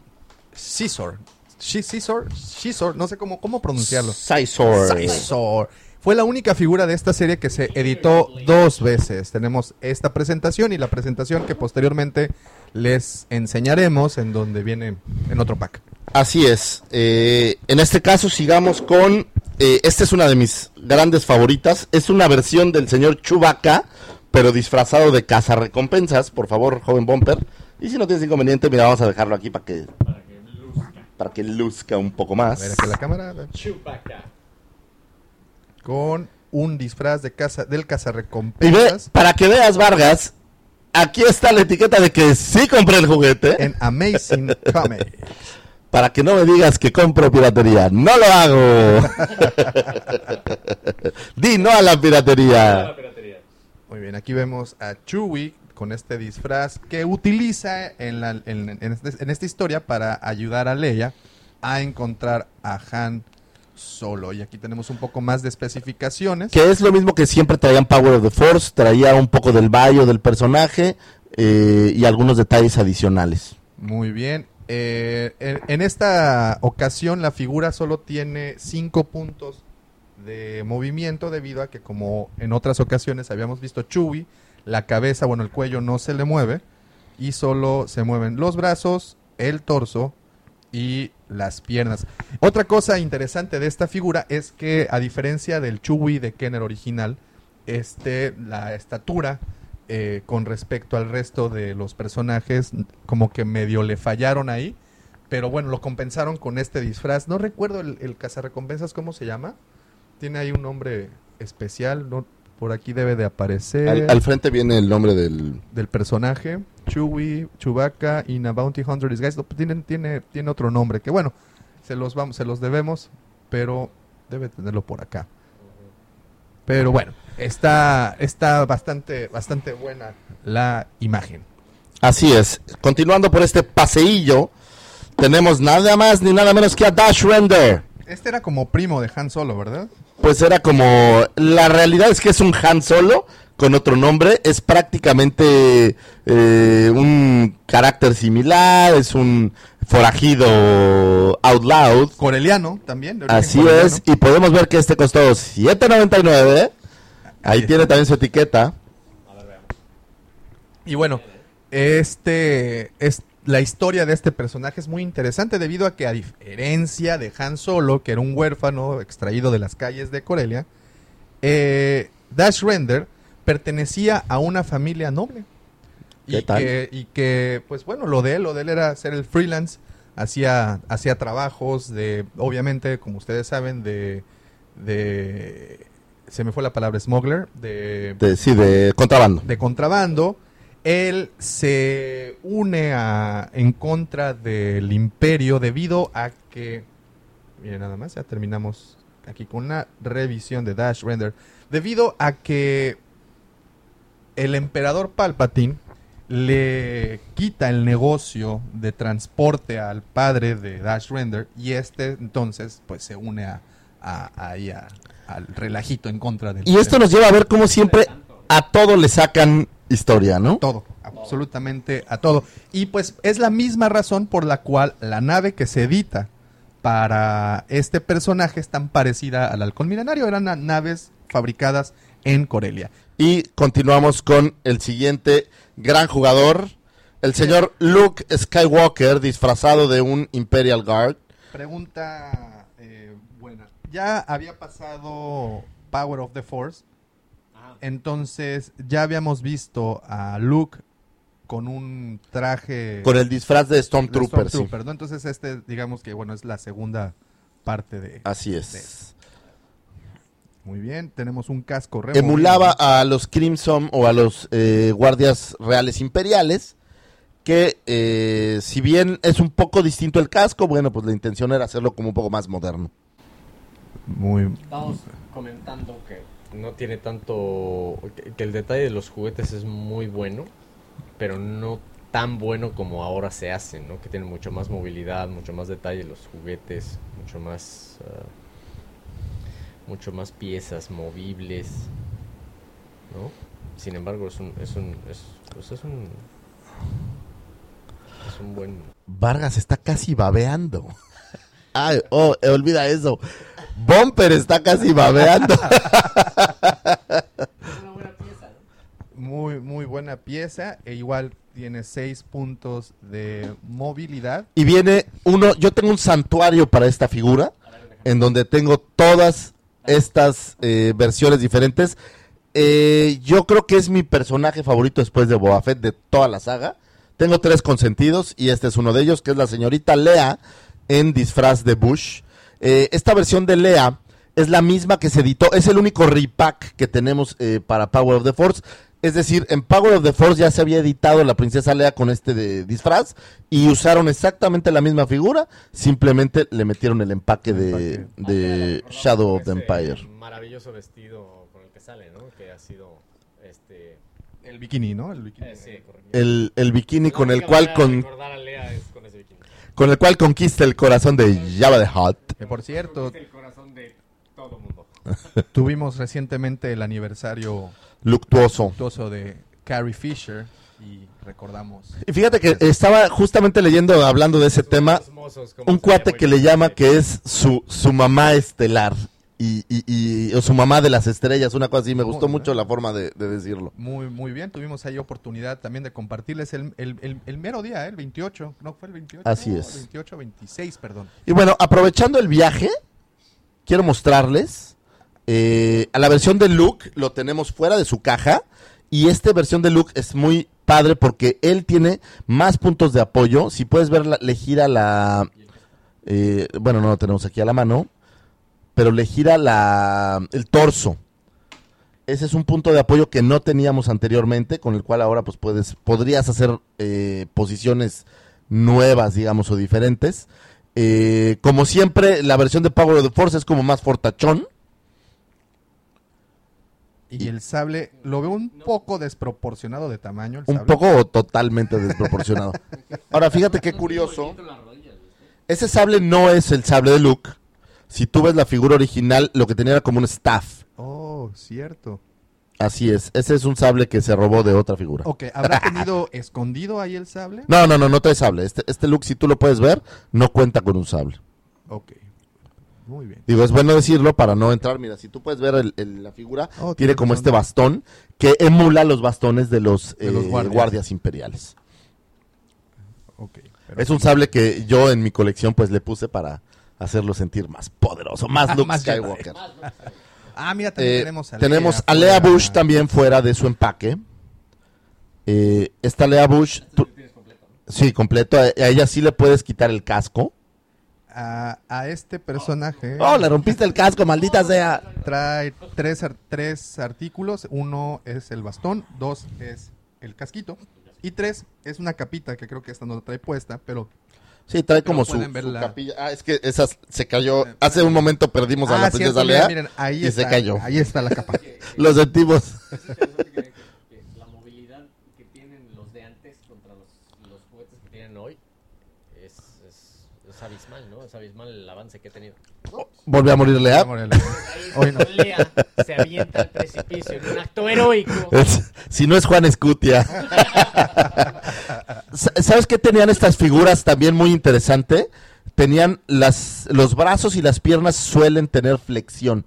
Caesar, Caesar, Caesar, no sé cómo, cómo pronunciarlo.
Sizor.
Caesar. Fue la única figura de esta serie que se editó dos veces. Tenemos esta presentación y la presentación que posteriormente les enseñaremos en donde viene en otro pack.
Así es. Eh, en este caso sigamos con... eh, esta es una de mis grandes favoritas. Es una versión del señor Chewbacca, pero disfrazado de cazarrecompensas. Por favor, joven Bumper. Y si no tienes inconveniente, mira, vamos a dejarlo aquí para que, para que luzca un poco
A ver
más.
aquí la cámara. a.
Chewbacca.
Con un disfraz de caza, del
Y ve,
cazarrecompensas
para que veas, Vargas, aquí está la etiqueta de que sí compré el juguete.
en Amazing Comics.
Para que no me digas que compro piratería. No lo hago. Di no a la
La
piratería.
Bien, aquí vemos a Chewie con este disfraz que utiliza en, la- en- en este- en esta historia para ayudar a Leia a encontrar a Han Solo. Y aquí tenemos un poco más de especificaciones.
Que es lo mismo que siempre traían Power of the Force. Traía un poco del bio del personaje eh, y algunos detalles adicionales.
Muy bien. Eh, en, en esta ocasión la figura solo tiene cinco puntos de movimiento debido a que como en otras ocasiones habíamos visto Chewie, la cabeza, bueno, el cuello no se le mueve y solo se mueven los brazos, el torso y las piernas. Otra cosa interesante de esta figura es que a diferencia del Chewie de Kenner original, este la estatura eh, con respecto al resto de los personajes como que medio le fallaron ahí, pero bueno, lo compensaron con este disfraz. No recuerdo el, el cazarrecompensas cómo se llama. Tiene ahí un nombre especial, no por aquí debe de aparecer
Al, al frente viene el nombre del...
del personaje, Chewie, Chewbacca y a Bounty Hunter Disguise. No, tienen, tiene, tiene otro nombre que bueno, se los vamos, se los debemos, pero debe tenerlo por acá. Pero bueno, está, está bastante, bastante buena la imagen.
Así es. Continuando por este paseillo, tenemos nada más ni nada menos que a Dash Render.
Este era como primo de Han Solo, ¿verdad?
Pues era como... La realidad es que es un Han Solo con otro nombre. Es prácticamente eh, un carácter similar. Es un forajido out loud.
Coreliano también.
Así
coreliano.
es. Y podemos ver que este costó 7.99. Ahí
Así
tiene también su etiqueta.
Y bueno, este es la historia de este personaje es muy interesante debido a que a diferencia de Han Solo, que era un huérfano extraído de las calles de Corelia, eh, Dash Render pertenecía a una familia noble.
¿Qué
y
tal?
que, y que, pues bueno, lo de él, lo de él era ser el freelance, hacía, hacía trabajos de, obviamente, como ustedes saben, de, de, se me fue la palabra, smuggler, de,
De, sí, de contrabando.
de contrabando. Él se une a, en contra del imperio debido a que, miren nada más, ya terminamos aquí con una revisión de Dash Render, debido a que el emperador Palpatine le quita el negocio de transporte al padre de Dash Render y este entonces pues se une a, a- ahí a- al relajito en contra del
Y esto nos lleva a ver cómo siempre a todo le sacan historia, ¿no?
todo, absolutamente a todo. Y pues es la misma razón por la cual la nave que se edita para este personaje es tan parecida al halcón milenario. Eran na- naves fabricadas en Corelia.
Y continuamos con el siguiente gran jugador, el señor Luke Skywalker, disfrazado de un Imperial Guard.
Pregunta eh, buena. Ya había pasado Power of the Force. Entonces ya habíamos visto a Luke con un traje
Con el disfraz de
de
Stormtrooper. sí.
¿no? Entonces este, digamos que bueno, es la segunda parte de...
Así es.
Muy bien, tenemos un casco removible.
Emulaba a los Crimson o a los eh, guardias reales imperiales, que eh, si bien es un poco distinto el casco, bueno, pues la intención era hacerlo como un poco más moderno.
Muy.
Estamos comentando que no tiene tanto. Que, el detalle de los juguetes es muy bueno, pero no tan bueno como ahora se hace, ¿no? Que tiene mucho más movilidad, mucho más detalle los juguetes, mucho más. ah, mucho más piezas movibles, ¿no? Sin embargo, es un. Es un. Es, pues es un. Es un buen.
Vargas está casi babeando. Ay, oh, olvida eso. Bumper está casi babeando.
una buena pieza.
Muy, muy buena pieza. E igual tiene seis puntos de movilidad.
Y viene uno, yo tengo un santuario para esta figura, en donde tengo todas estas eh, versiones diferentes. Eh, yo creo que es mi personaje favorito después de Boba Fett de toda la saga. Tengo tres consentidos y este es uno de ellos, que es la señorita Lea en disfraz de Bush. Eh, esta versión de Lea es la misma que se editó, es el único repack que tenemos eh, para Power of the Force. Es decir, en Power of the Force ya se había editado la princesa Lea con este de disfraz y usaron exactamente la misma figura, simplemente le metieron el empaque de,
Empaque.
de Shadow of the Empire.
Maravilloso vestido con el que sale, ¿no? Que ha sido. Este.
El bikini, ¿no? El bikini.
eh, sí.
El, el bikini con el cual con el cual conquista el corazón de Java the Hutt.
Que por cierto,
Es el corazón de todo mundo.
tuvimos recientemente el aniversario
Luctuoso.
luctuoso de Carrie Fisher y recordamos.
Y fíjate que estaba justamente leyendo, hablando de ese tema, un cuate que le llama que es su, su mamá estelar. Y, y, y- o su mamá de las estrellas, una cosa así. Me gustó mucho la forma de, de decirlo.
Muy, muy bien. Tuvimos ahí oportunidad también de compartirles el, el, el, el mero día, ¿eh? el 28. ¿No fue el 28?
Así es.
28, 26, perdón.
Y bueno, aprovechando el viaje, quiero mostrarles eh, a la versión de Luke, lo tenemos fuera de su caja. Y esta versión de Luke es muy padre porque él tiene más puntos de apoyo. Si puedes ver, la- le gira la... eh, bueno, no lo tenemos aquí a la mano. Pero le gira la, el torso. Ese es un punto de apoyo que no teníamos anteriormente, con el cual ahora pues puedes, podrías hacer eh, posiciones nuevas, digamos, o diferentes. Eh, como siempre, la versión de Power of the Force es como más fortachón.
Y el sable lo veo un poco desproporcionado de tamaño. El
Un
sable.
poco o totalmente desproporcionado. Ahora, fíjate qué curioso. Ese sable no es el sable de Luke. Si tú ves la figura original, lo que tenía era como un staff.
Oh, cierto.
Así es. Ese es un sable que se robó de otra figura.
Ok, ¿habrá tenido escondido ahí el sable?
No, no, no, no trae sable. Este, este Luke, si tú lo puedes ver, no cuenta con un sable.
Ok. Muy bien.
Digo, es bueno decirlo para no entrar. Mira, si tú puedes ver el- el- la figura,
Oh,
tiene como este bastón que emula los bastones de los,
De los
eh,
guardias.
guardias. imperiales.
Ok. pero-
Es un sable que yo en mi colección pues le puse para hacerlo sentir más poderoso, más
Ah,
Luke
más Jedi.
Skywalker.
Ah, mira, también
Eh,
tenemos a
tenemos a Lea
fuera.
Bush también fuera de su empaque. Eh, esta Lea Bush, tú- sí, completo. A, a ella sí le puedes quitar el casco.
A, a este personaje
Oh, le rompiste el casco, maldita sea.
trae tres, ar- tres artículos. Uno es el bastón, dos es el casquito y tres es una capita que creo que esta no la trae puesta, pero
Sí, trae como su, su
la-
capilla. Ah, es que esa se cayó. Hace un momento perdimos a la
Ah,
princesa
cierto,
Lea
miren, miren, ahí
y
está,
se cayó.
Ahí está la capa.
Lo sentimos.
Es interesante que, que- que la movilidad que tienen los de antes contra los, los juguetes que tienen hoy es, es, es abismal, ¿no? Es abismal el avance que he tenido.
Volvió a morir Lea.
Hoy no.
Lea se avienta al precipicio en un acto heroico.
Es- si no es Juan Escutia. Sa- ¿Sabes qué tenían estas figuras también muy interesante? Tenían las, los brazos y las piernas suelen tener flexión.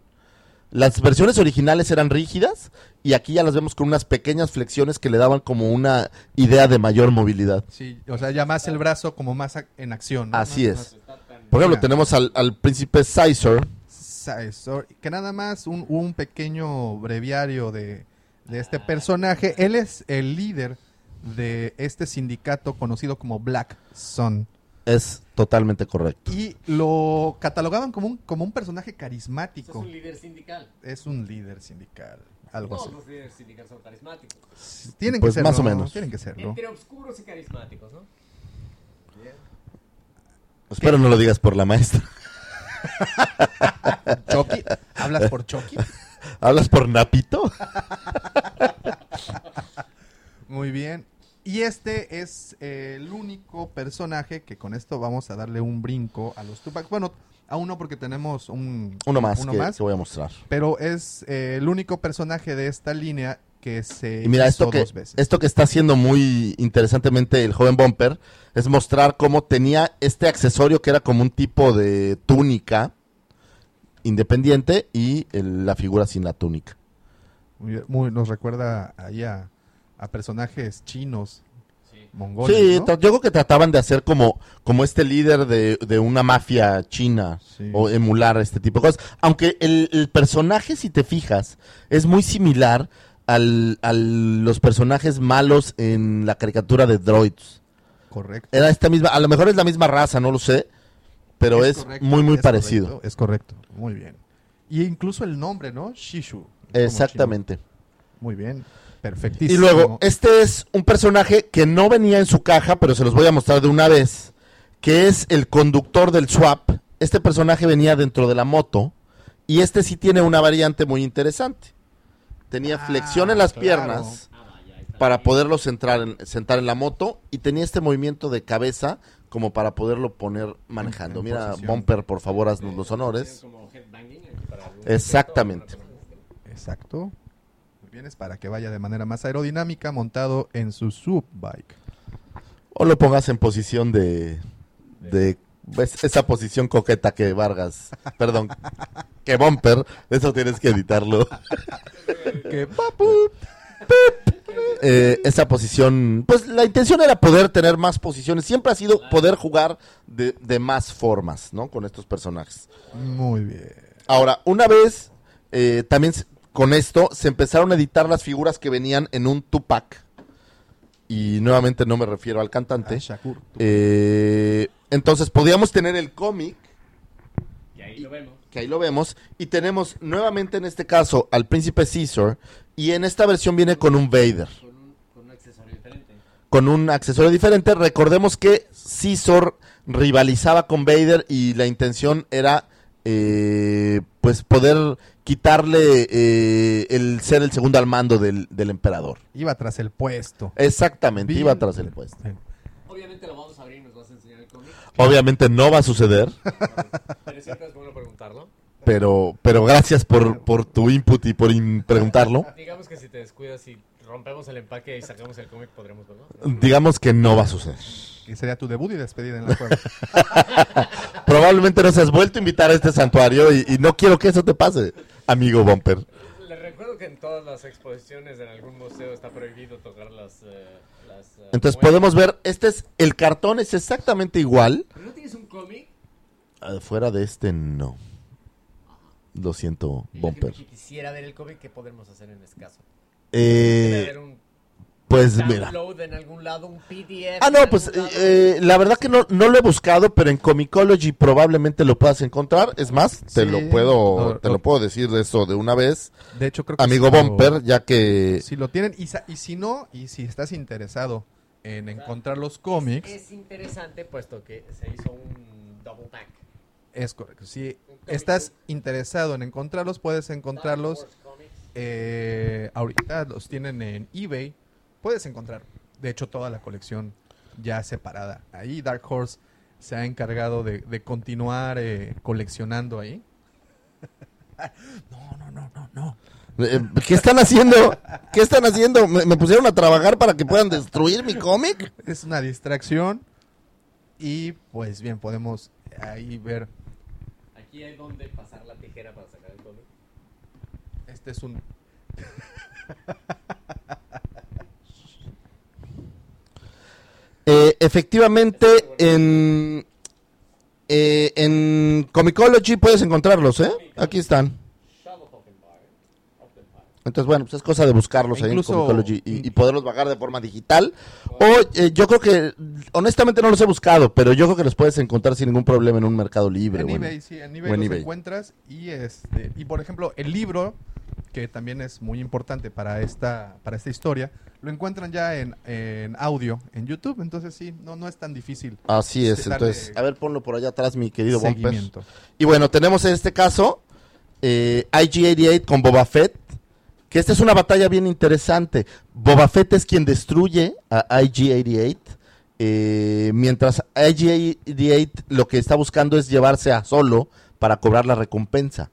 Las versiones originales eran rígidas y aquí ya las vemos con unas pequeñas flexiones que le daban como una idea de mayor movilidad.
Sí, o sea, ya más el brazo como más en acción. ¿no?
Así
Más-
es.
más-
Por ejemplo,
Mira.
tenemos al, al príncipe Caesar.
Sa- so- que nada más un, un pequeño breviario de, de este personaje. Él es el líder de este sindicato conocido como Black Sun.
Es totalmente correcto.
Y lo catalogaban como un, como un personaje
Es
carismático.
un líder sindical.
Es un líder sindical. algo así.
Todos los líderes sindicales son carismáticos.
Tienen
Pues
que serlo.
más o menos.
Tienen que serlo.
Entre oscuros y carismáticos, ¿no? Bien.
Espero no lo digas por la maestra.
Chucky, ¿hablas por Chucky?
¿Hablas por Napito?
Muy bien. Y este es eh, el único personaje que con esto vamos a darle un brinco a los Tupac. Bueno, a uno porque tenemos un,
Uno más,
uno
que,
más,
que voy a mostrar.
pero es eh, el único personaje de esta línea que se
Y mira,
hizo
esto que,
dos veces.
esto que está haciendo muy interesantemente el joven Bumper es mostrar cómo tenía este accesorio que era como un tipo de túnica independiente y el- la figura sin la túnica.
Muy- muy- nos recuerda ahí a, a personajes chinos,
Sí.
mongoles,
Sí, yo creo que trataban de hacer como, como este líder de, de una mafia china
Sí.
o emular este tipo de cosas. Aunque el, el personaje, si te fijas, es muy similar al, a los personajes malos en la caricatura de Droids.
Correcto.
Era esta misma, a lo mejor es la misma raza, no lo sé, pero es,
correcto,
muy, muy
es
parecido.
correcto, es correcto, muy bien. Y incluso el nombre, ¿no? Shishu.
Exactamente.
Muy bien, perfectísimo.
Y luego, este es un personaje que no venía en su caja, pero se los voy a mostrar de una vez, que es el conductor del swap. Este personaje venía dentro de la moto y este sí tiene una variante muy interesante. Tenía
Ah,
flexión en las
claro.
piernas para poderlo centrar en- sentar en la moto y tenía este movimiento de cabeza como para poderlo poner manejando.
en
Mira,
posición.
Bumper, por favor, haznos los honores. Exactamente.
Exacto. Muy bien, es para que vaya de manera más aerodinámica montado en su subbike.
O lo pongas en posición de. de pues, esa posición coqueta que Vargas. Perdón. Que Bumper. Eso tienes que editarlo.
Que.
Eh, esa posición. Pues la intención era poder tener más posiciones. Siempre ha sido poder jugar de, de más formas, ¿no? Con estos personajes.
Muy bien.
Ahora, una vez. eh, también con esto se empezaron a editar las figuras que venían en un Tupac. Y nuevamente no me refiero al cantante.
Ah, Shakur.
Eh, entonces podíamos tener el cómic,
Y ahí lo vemos.
que ahí lo vemos, y tenemos nuevamente en este caso al príncipe Caesar, y en esta versión viene con un Vader,
Con un, con un accesorio diferente.
con un accesorio diferente. Recordemos que Caesar rivalizaba con Vader y la intención era eh, pues poder quitarle eh, el ser el segundo al mando del, del emperador.
Iba tras el puesto.
Exactamente,
Bien.
iba tras el puesto
lo vamos a abrir y nos vas a enseñar el cómic.
Obviamente no va a suceder,
Pero siempre es bueno preguntarlo.
pero, pero gracias por, por tu input y por in- preguntarlo.
Digamos que si te descuidas y rompemos el empaque y sacamos el cómic, podremos verlo.
Digamos que no va a suceder.
Que sería tu debut y despedida en la cueva.
Probablemente nos has vuelto a invitar a este santuario y, y no quiero que eso te pase, amigo Bumper.
Les recuerdo que en todas las exposiciones en algún museo está prohibido tocar las... eh, las eh,
Entonces podemos ver, este es, el cartón es exactamente igual.
¿Pero no tienes un cómic?
Fuera de este, no. Lo siento, Bumper.
que quisiera ver el cómic, ¿qué podemos hacer en caso? Debe
Eh, pues mira.
en algún lado, un PDF.
Ah, no, pues eh, la verdad que no, no lo he buscado, pero en Comicology probablemente lo puedas encontrar. Es más, te
Sí.
lo puedo,
No,
te
no.
lo puedo decir de eso de una vez,
De hecho, creo que
amigo
lo-
Bumper, ya que
Si lo tienen, y, si no, y si estás interesado en encontrar los cómics,
Es interesante puesto que se hizo un double pack.
es correcto. Si estás interesado en encontrarlos, puedes encontrarlos. Eh, ahorita los tienen en eBay. Puedes encontrar, de hecho, toda la colección ya separada. Ahí Dark Horse se ha encargado de, de continuar eh, coleccionando ahí. no, no, no, no, no.
Eh, ¿Qué están haciendo? ¿Qué están haciendo? ¿Me, me pusieron a trabajar para que puedan destruir mi cómic?
Es una distracción. Y pues bien, podemos ahí ver.
Aquí hay donde pasar la tijera para sacar el cómic.
Este es un.
Eh, efectivamente, en, eh, en Comicology puedes encontrarlos, ¿eh? Aquí están. Entonces, bueno, pues es cosa de buscarlos ahí en Comicology y, y poderlos bajar de forma digital. O eh, yo creo que, honestamente no los he buscado, pero yo creo que los puedes encontrar sin ningún problema en un mercado libre.
En
bueno.
eBay, sí, en eBay
en
los
eBay.
encuentras. Y este y por ejemplo, el libro que también es muy importante para esta, para esta historia, lo encuentran ya en, en audio en YouTube. Entonces sí, no, no es tan difícil.
Así es, entonces, a ver, ponlo por allá atrás, mi querido Bumper. Y bueno, tenemos en este caso eh, IG-88 con Boba Fett, que esta es una batalla bien interesante. Boba Fett es quien destruye a IG-88, eh, mientras IG-88 lo que está buscando es llevarse a Solo para cobrar la recompensa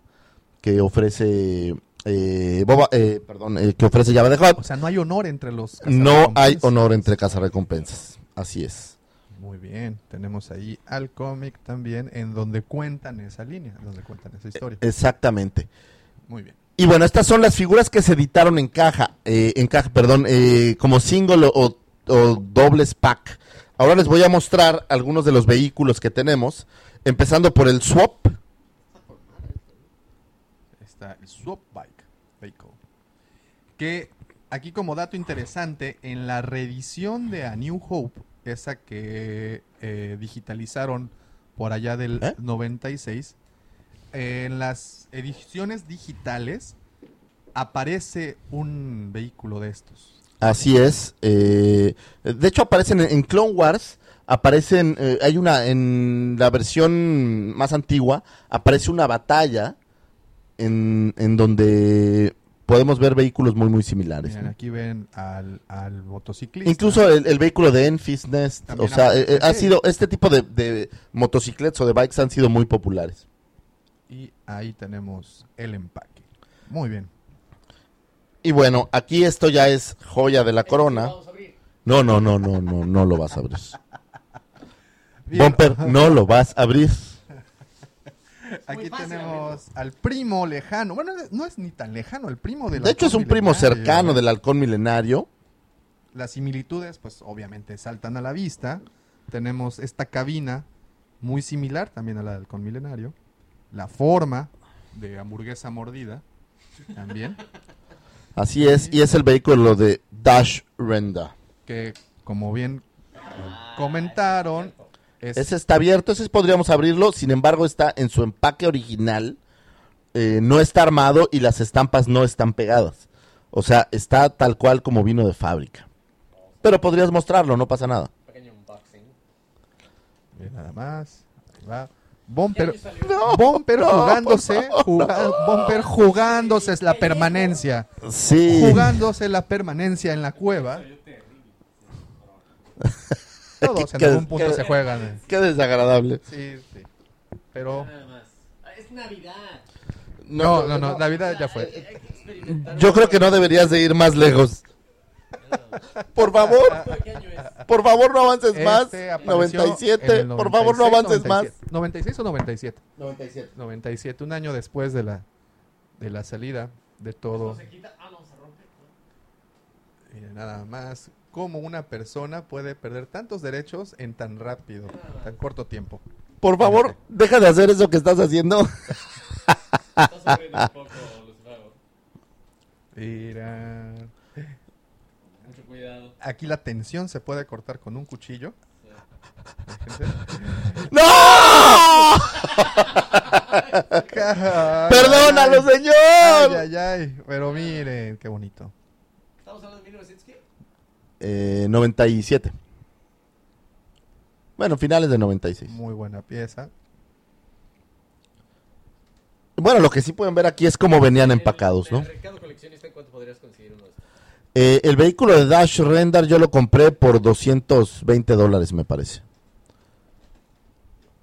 que ofrece eh, Boba, eh, perdón, eh, que ofrece Java de Hutt.
O sea, no hay honor entre los
No hay honor entre cazarrecompensas. Así es.
Muy bien, tenemos ahí al cómic también en donde cuentan esa línea, donde cuentan esa historia.
Exactamente.
Muy bien.
Y bueno, estas son las figuras que se editaron en caja, eh, en caja, perdón, como single o, o dobles pack. Ahora les voy a mostrar algunos de los vehículos que tenemos, empezando por el Swap.
Está el Swap Bike. Que aquí como dato interesante, en la reedición de A New Hope, esa que eh, digitalizaron por allá del
¿Eh?
96, en las ediciones digitales aparece un vehículo de estos.
Así es. eh, de hecho, aparecen en, en Clone Wars. Aparecen, eh, hay una, en la versión más antigua, aparece una batalla en, en donde podemos ver vehículos muy, muy similares.
Miren,
¿no?
aquí ven al, al motociclista.
Incluso el, el vehículo de Enfis Nest,
También
o sea, eh, eh, ha sido, este tipo de, de motocicletas o de bikes han sido muy populares.
Y ahí tenemos el empaque. Muy bien.
Y bueno, aquí esto ya es joya de la corona. No, no, no, no, no, no lo vas a abrir.
Bien,
Bumper, no lo vas a abrir.
Aquí tenemos al primo lejano. Bueno, no es ni tan lejano, el primo del
De hecho, es un primo
milenario.
cercano del halcón milenario.
Las similitudes, pues obviamente saltan a la vista. Tenemos esta cabina muy similar también a la del halcón milenario. La forma de hamburguesa mordida también.
Así es, y es el vehículo de Dash Renda.
Que como bien comentaron, es,
Ese está abierto, ese podríamos abrirlo, sin embargo está en su empaque original, eh, no está armado y las estampas no están pegadas. O sea, está tal cual como vino de fábrica. Pero podrías mostrarlo, no pasa nada.
Pequeño unboxing.
Nada más. Ahí va. Bumper
no,
jugándose,
por favor,
juga- Bumper jugándose la permanencia,
Sí.
jugándose la permanencia en la cueva. Todos en
Qué-
algún punto
qué-
se juegan. eh.
Qué desagradable.
Sí, sí. Pero
Nada más. Ah, Es Navidad.
no, no, no, Navidad ya fue.
Yo creo que no deberías de ir más lejos. Por favor, por favor no avances más.
Este apareció en
97,
el
por favor no
96,
avances más.
97. ¿96 o 97?
97.
97, un año después de la de la salida de todo.
Se quita. Ah, no, se rompe.
Mira, nada más cómo una persona puede perder tantos derechos en tan rápido, tan corto tiempo.
Por favor, deja de hacer eso que estás haciendo.
Un poco.
Mira.
Mucho cuidado.
Aquí la tensión se puede cortar con un cuchillo. Fíjense.
¡No! ¡Perdónalo, señor!
Ay, ay, ay. Pero miren, qué bonito.
Estamos hablando de 1900, ¿qué?
Eh, 97. Bueno, finales de 96.
Muy buena pieza.
Bueno, lo que sí pueden ver aquí es cómo venían empacados, ¿no? Eh, el vehículo de Dash Render yo lo compré por 220 dólares, me parece.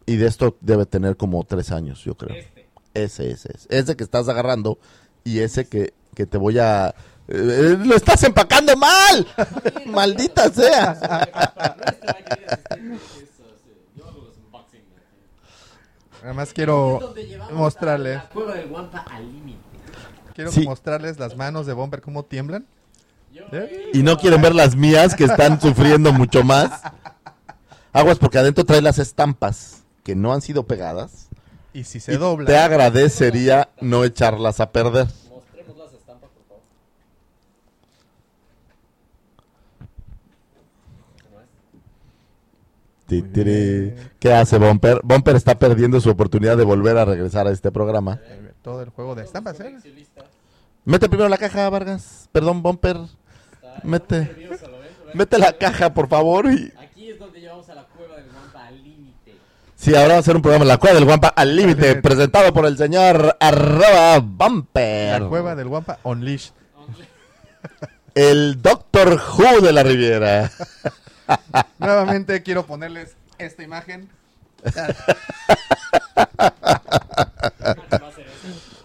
Y de esto debe tener como tres años, yo creo.
Este.
Ese, ese, ese. Ese que estás agarrando y ese que, que te voy a... eh, ¡Lo estás empacando mal! ¡Maldita sea!
Además quiero mostrarles, quiero
Sí.
mostrarles las manos de Bomber cómo tiemblan. ¿Eh?
Y no quieren ver las mías que están sufriendo mucho más. Aguas porque adentro trae las estampas que no han sido pegadas.
Y si se
Y
dobla.
Te agradecería no echarlas a perder.
Mostremos las estampas, por favor. ¿No es?
Ti,
Muy
tiri.
bien.
¿Qué hace Bumper? Bumper está perdiendo su oportunidad de volver a regresar a este programa.
Todo el juego de estampas, ¿eh?
Mete primero la caja, Vargas. Perdón, Bumper. Mete. Mete la caja, por favor. Y...
Aquí es donde llevamos a la cueva del Guampa al límite.
Sí, ahora vamos a hacer un programa La Cueva del Guampa al límite, presentado por el señor arroba Bumper.
La cueva del Guampa Unleashed.
El Doctor Who de la Riviera.
Nuevamente quiero ponerles esta imagen.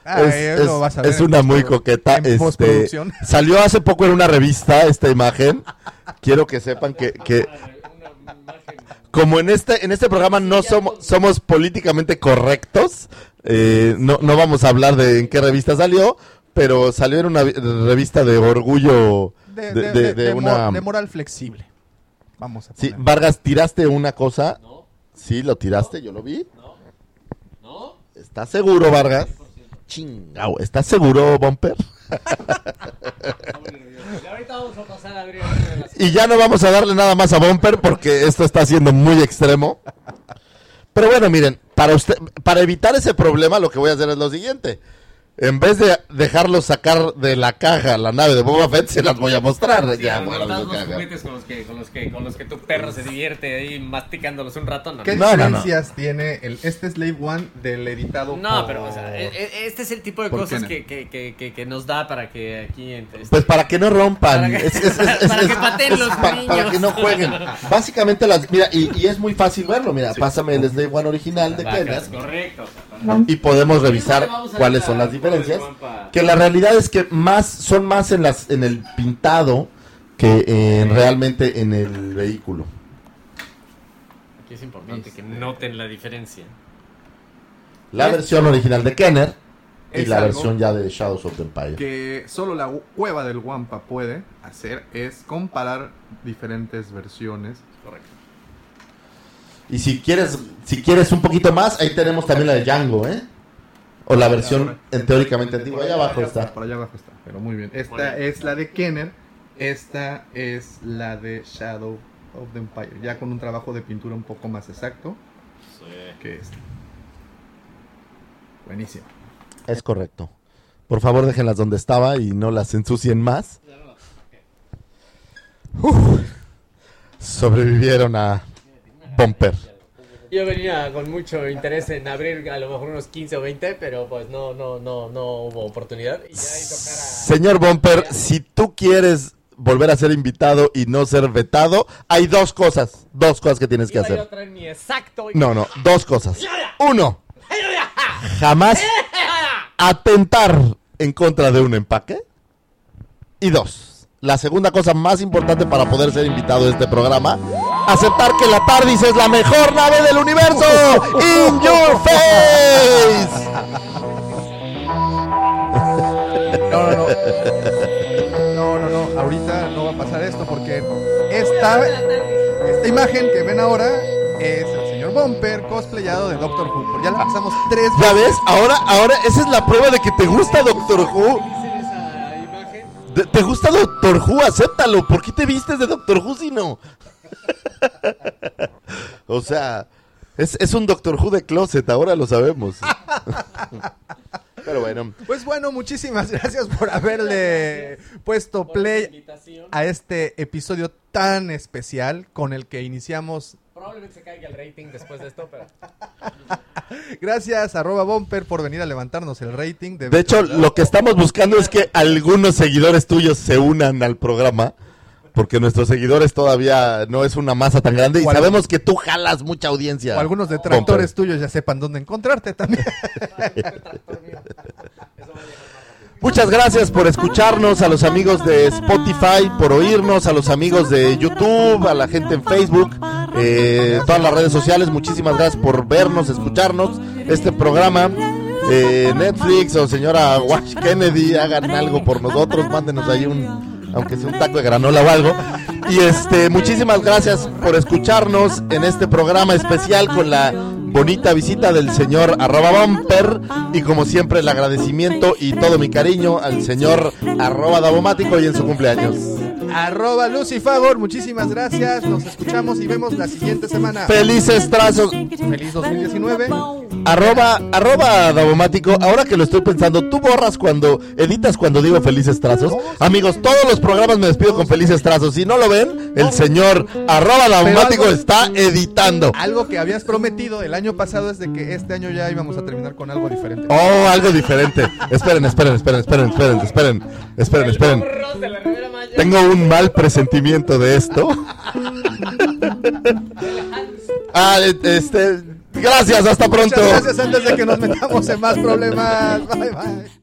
Ah,
es,
lo
es-
vas a ver
es
en
una muy coqueta.
en
este, salió hace poco en una revista esta imagen. Quiero que sepan que, que como en este en este programa no somos somos políticamente correctos, eh, no, no vamos a hablar de en qué revista salió, pero salió en una vi- revista de orgullo
De,
de,
de-
de-
de-
de
de
una...
mo- de moral flexible. Vamos a
Sí. Vargas, tiraste una cosa.
No,
Sí, lo tiraste, yo lo vi.
no, no.
¿Estás seguro, Vargas? Chingao, ¿estás seguro, Bumper?
Y
ya no vamos a darle nada más a Bumper porque esto está siendo muy extremo. Pero bueno, miren, para usted, para evitar ese problema, lo que voy a hacer es lo siguiente. En vez de dejarlos sacar de la caja la nave de Boba Fett, se las voy a mostrar. ya,
Sí,
bueno,
los
caja.
juguetes con los que con los que con los que tu perro se divierte ahí masticándolos un rato, no.
¿Qué
No, no, no.
diferencias tiene el, este Slave One del editado
No,
por-
pero o sea, e- e- este es el tipo de cosas que, que, que, que, que nos da para que aquí este,
Pues para que no rompan.
Para que-
Es- es- es-
para
es-
que pateen los
pa-
niños.
Para que no jueguen. Básicamente las. Mira, y, y es muy fácil verlo. Mira, pásame el Slave One original de Kenner.
correcto.
Y podemos revisar cuáles son
la-
las diferencias. Que la realidad es que más son más en las en el pintado que en, realmente en el vehículo.
Aquí es importante que noten la diferencia.
La versión original de Kenner y la versión ya de Shadows of the Empire.
que solo la cueva del Wampa puede hacer es comparar diferentes versiones.
Correcto.
Y si quieres si quieres un poquito más, ahí tenemos también la de Django, ¿eh? O la versión en teóricamente antigua. Allá abajo está.
Por allá abajo está, pero muy bien. Esta es la de Kenner, esta es la de Shadow of the Empire, ya con un trabajo de pintura un poco más exacto que este. Buenísimo.
Es correcto. Por favor, déjenlas donde estaba y no las ensucien más. Uf. Sobrevivieron a Bumper.
Yo venía con mucho interés en abrir a lo mejor unos 15 o 20, pero pues no no no no hubo oportunidad y ya
Señor Bumper, si tú quieres volver a ser invitado y no ser vetado, hay dos cosas, dos cosas que tienes que hacer. No, no, dos cosas. Uno, jamás atentar en contra de un empaque. Y dos, la segunda cosa más importante para poder ser invitado a este programa, aceptar que la TARDIS es la mejor nave del universo. In your face.
No, no, no. No, no, no. Ahorita no va a pasar esto porque esta, esta imagen que ven ahora es el señor Bumper cosplayado de Doctor Who. Ya la pasamos tres
¿Ya ves? Ahora, ahora, esa es la prueba de que te gusta Doctor Who.
¿Dicen esa imagen?
De- ¿Te gusta Doctor Who? Acéptalo. ¿Por qué te vistes de Doctor Who si no? o sea, es, es un Doctor Who de closet, ahora lo sabemos. Pero bueno,
Pues bueno, muchísimas gracias por haberle puesto
Por
play a este episodio tan especial con el que iniciamos.
Probablemente se caiga el rating después de esto, pero
Gracias, arroba Bumper, por venir a levantarnos el rating.
de hecho, lo que estamos buscando es que algunos seguidores tuyos se unan al programa. Porque nuestros seguidores todavía no es una masa tan grande y
O
sabemos que tú jalas mucha audiencia.
o algunos detractores tuyos ya sepan dónde encontrarte también.
Muchas gracias por escucharnos, a los amigos de Spotify, por oírnos, a los amigos de YouTube, a la gente en Facebook, eh, todas las redes sociales. Muchísimas gracias por vernos, escucharnos. Este programa, eh, Netflix o señora Wash Kennedy, hagan algo por nosotros, mándenos ahí un, aunque sea un taco de granola o algo. Y este, muchísimas gracias por escucharnos en este programa especial con la bonita visita del señor arroba bumper y como siempre el agradecimiento y todo mi cariño al señor arroba davomático y en su cumpleaños.
Arroba Lucifagor, muchísimas gracias. Nos escuchamos y vemos la siguiente semana.
Felices trazos.
Feliz 2019.
Arroba, arroba Davomático, ahora que lo estoy pensando, tú borras cuando, editas cuando digo felices trazos. Amigos, todos los programas me despido con felices trazos. Si no lo ven, el señor arroba Davomático
algo-
está editando.
Algo que habías prometido el año pasado es de que este año ya íbamos a terminar con algo diferente.
Oh, algo diferente. Esperen, esperen, esperen, esperen, esperen, esperen, esperen, esperen. Tengo un mal presentimiento de esto. Ah, este, gracias, hasta pronto.
Muchas gracias antes de que nos metamos en más problemas. Bye bye.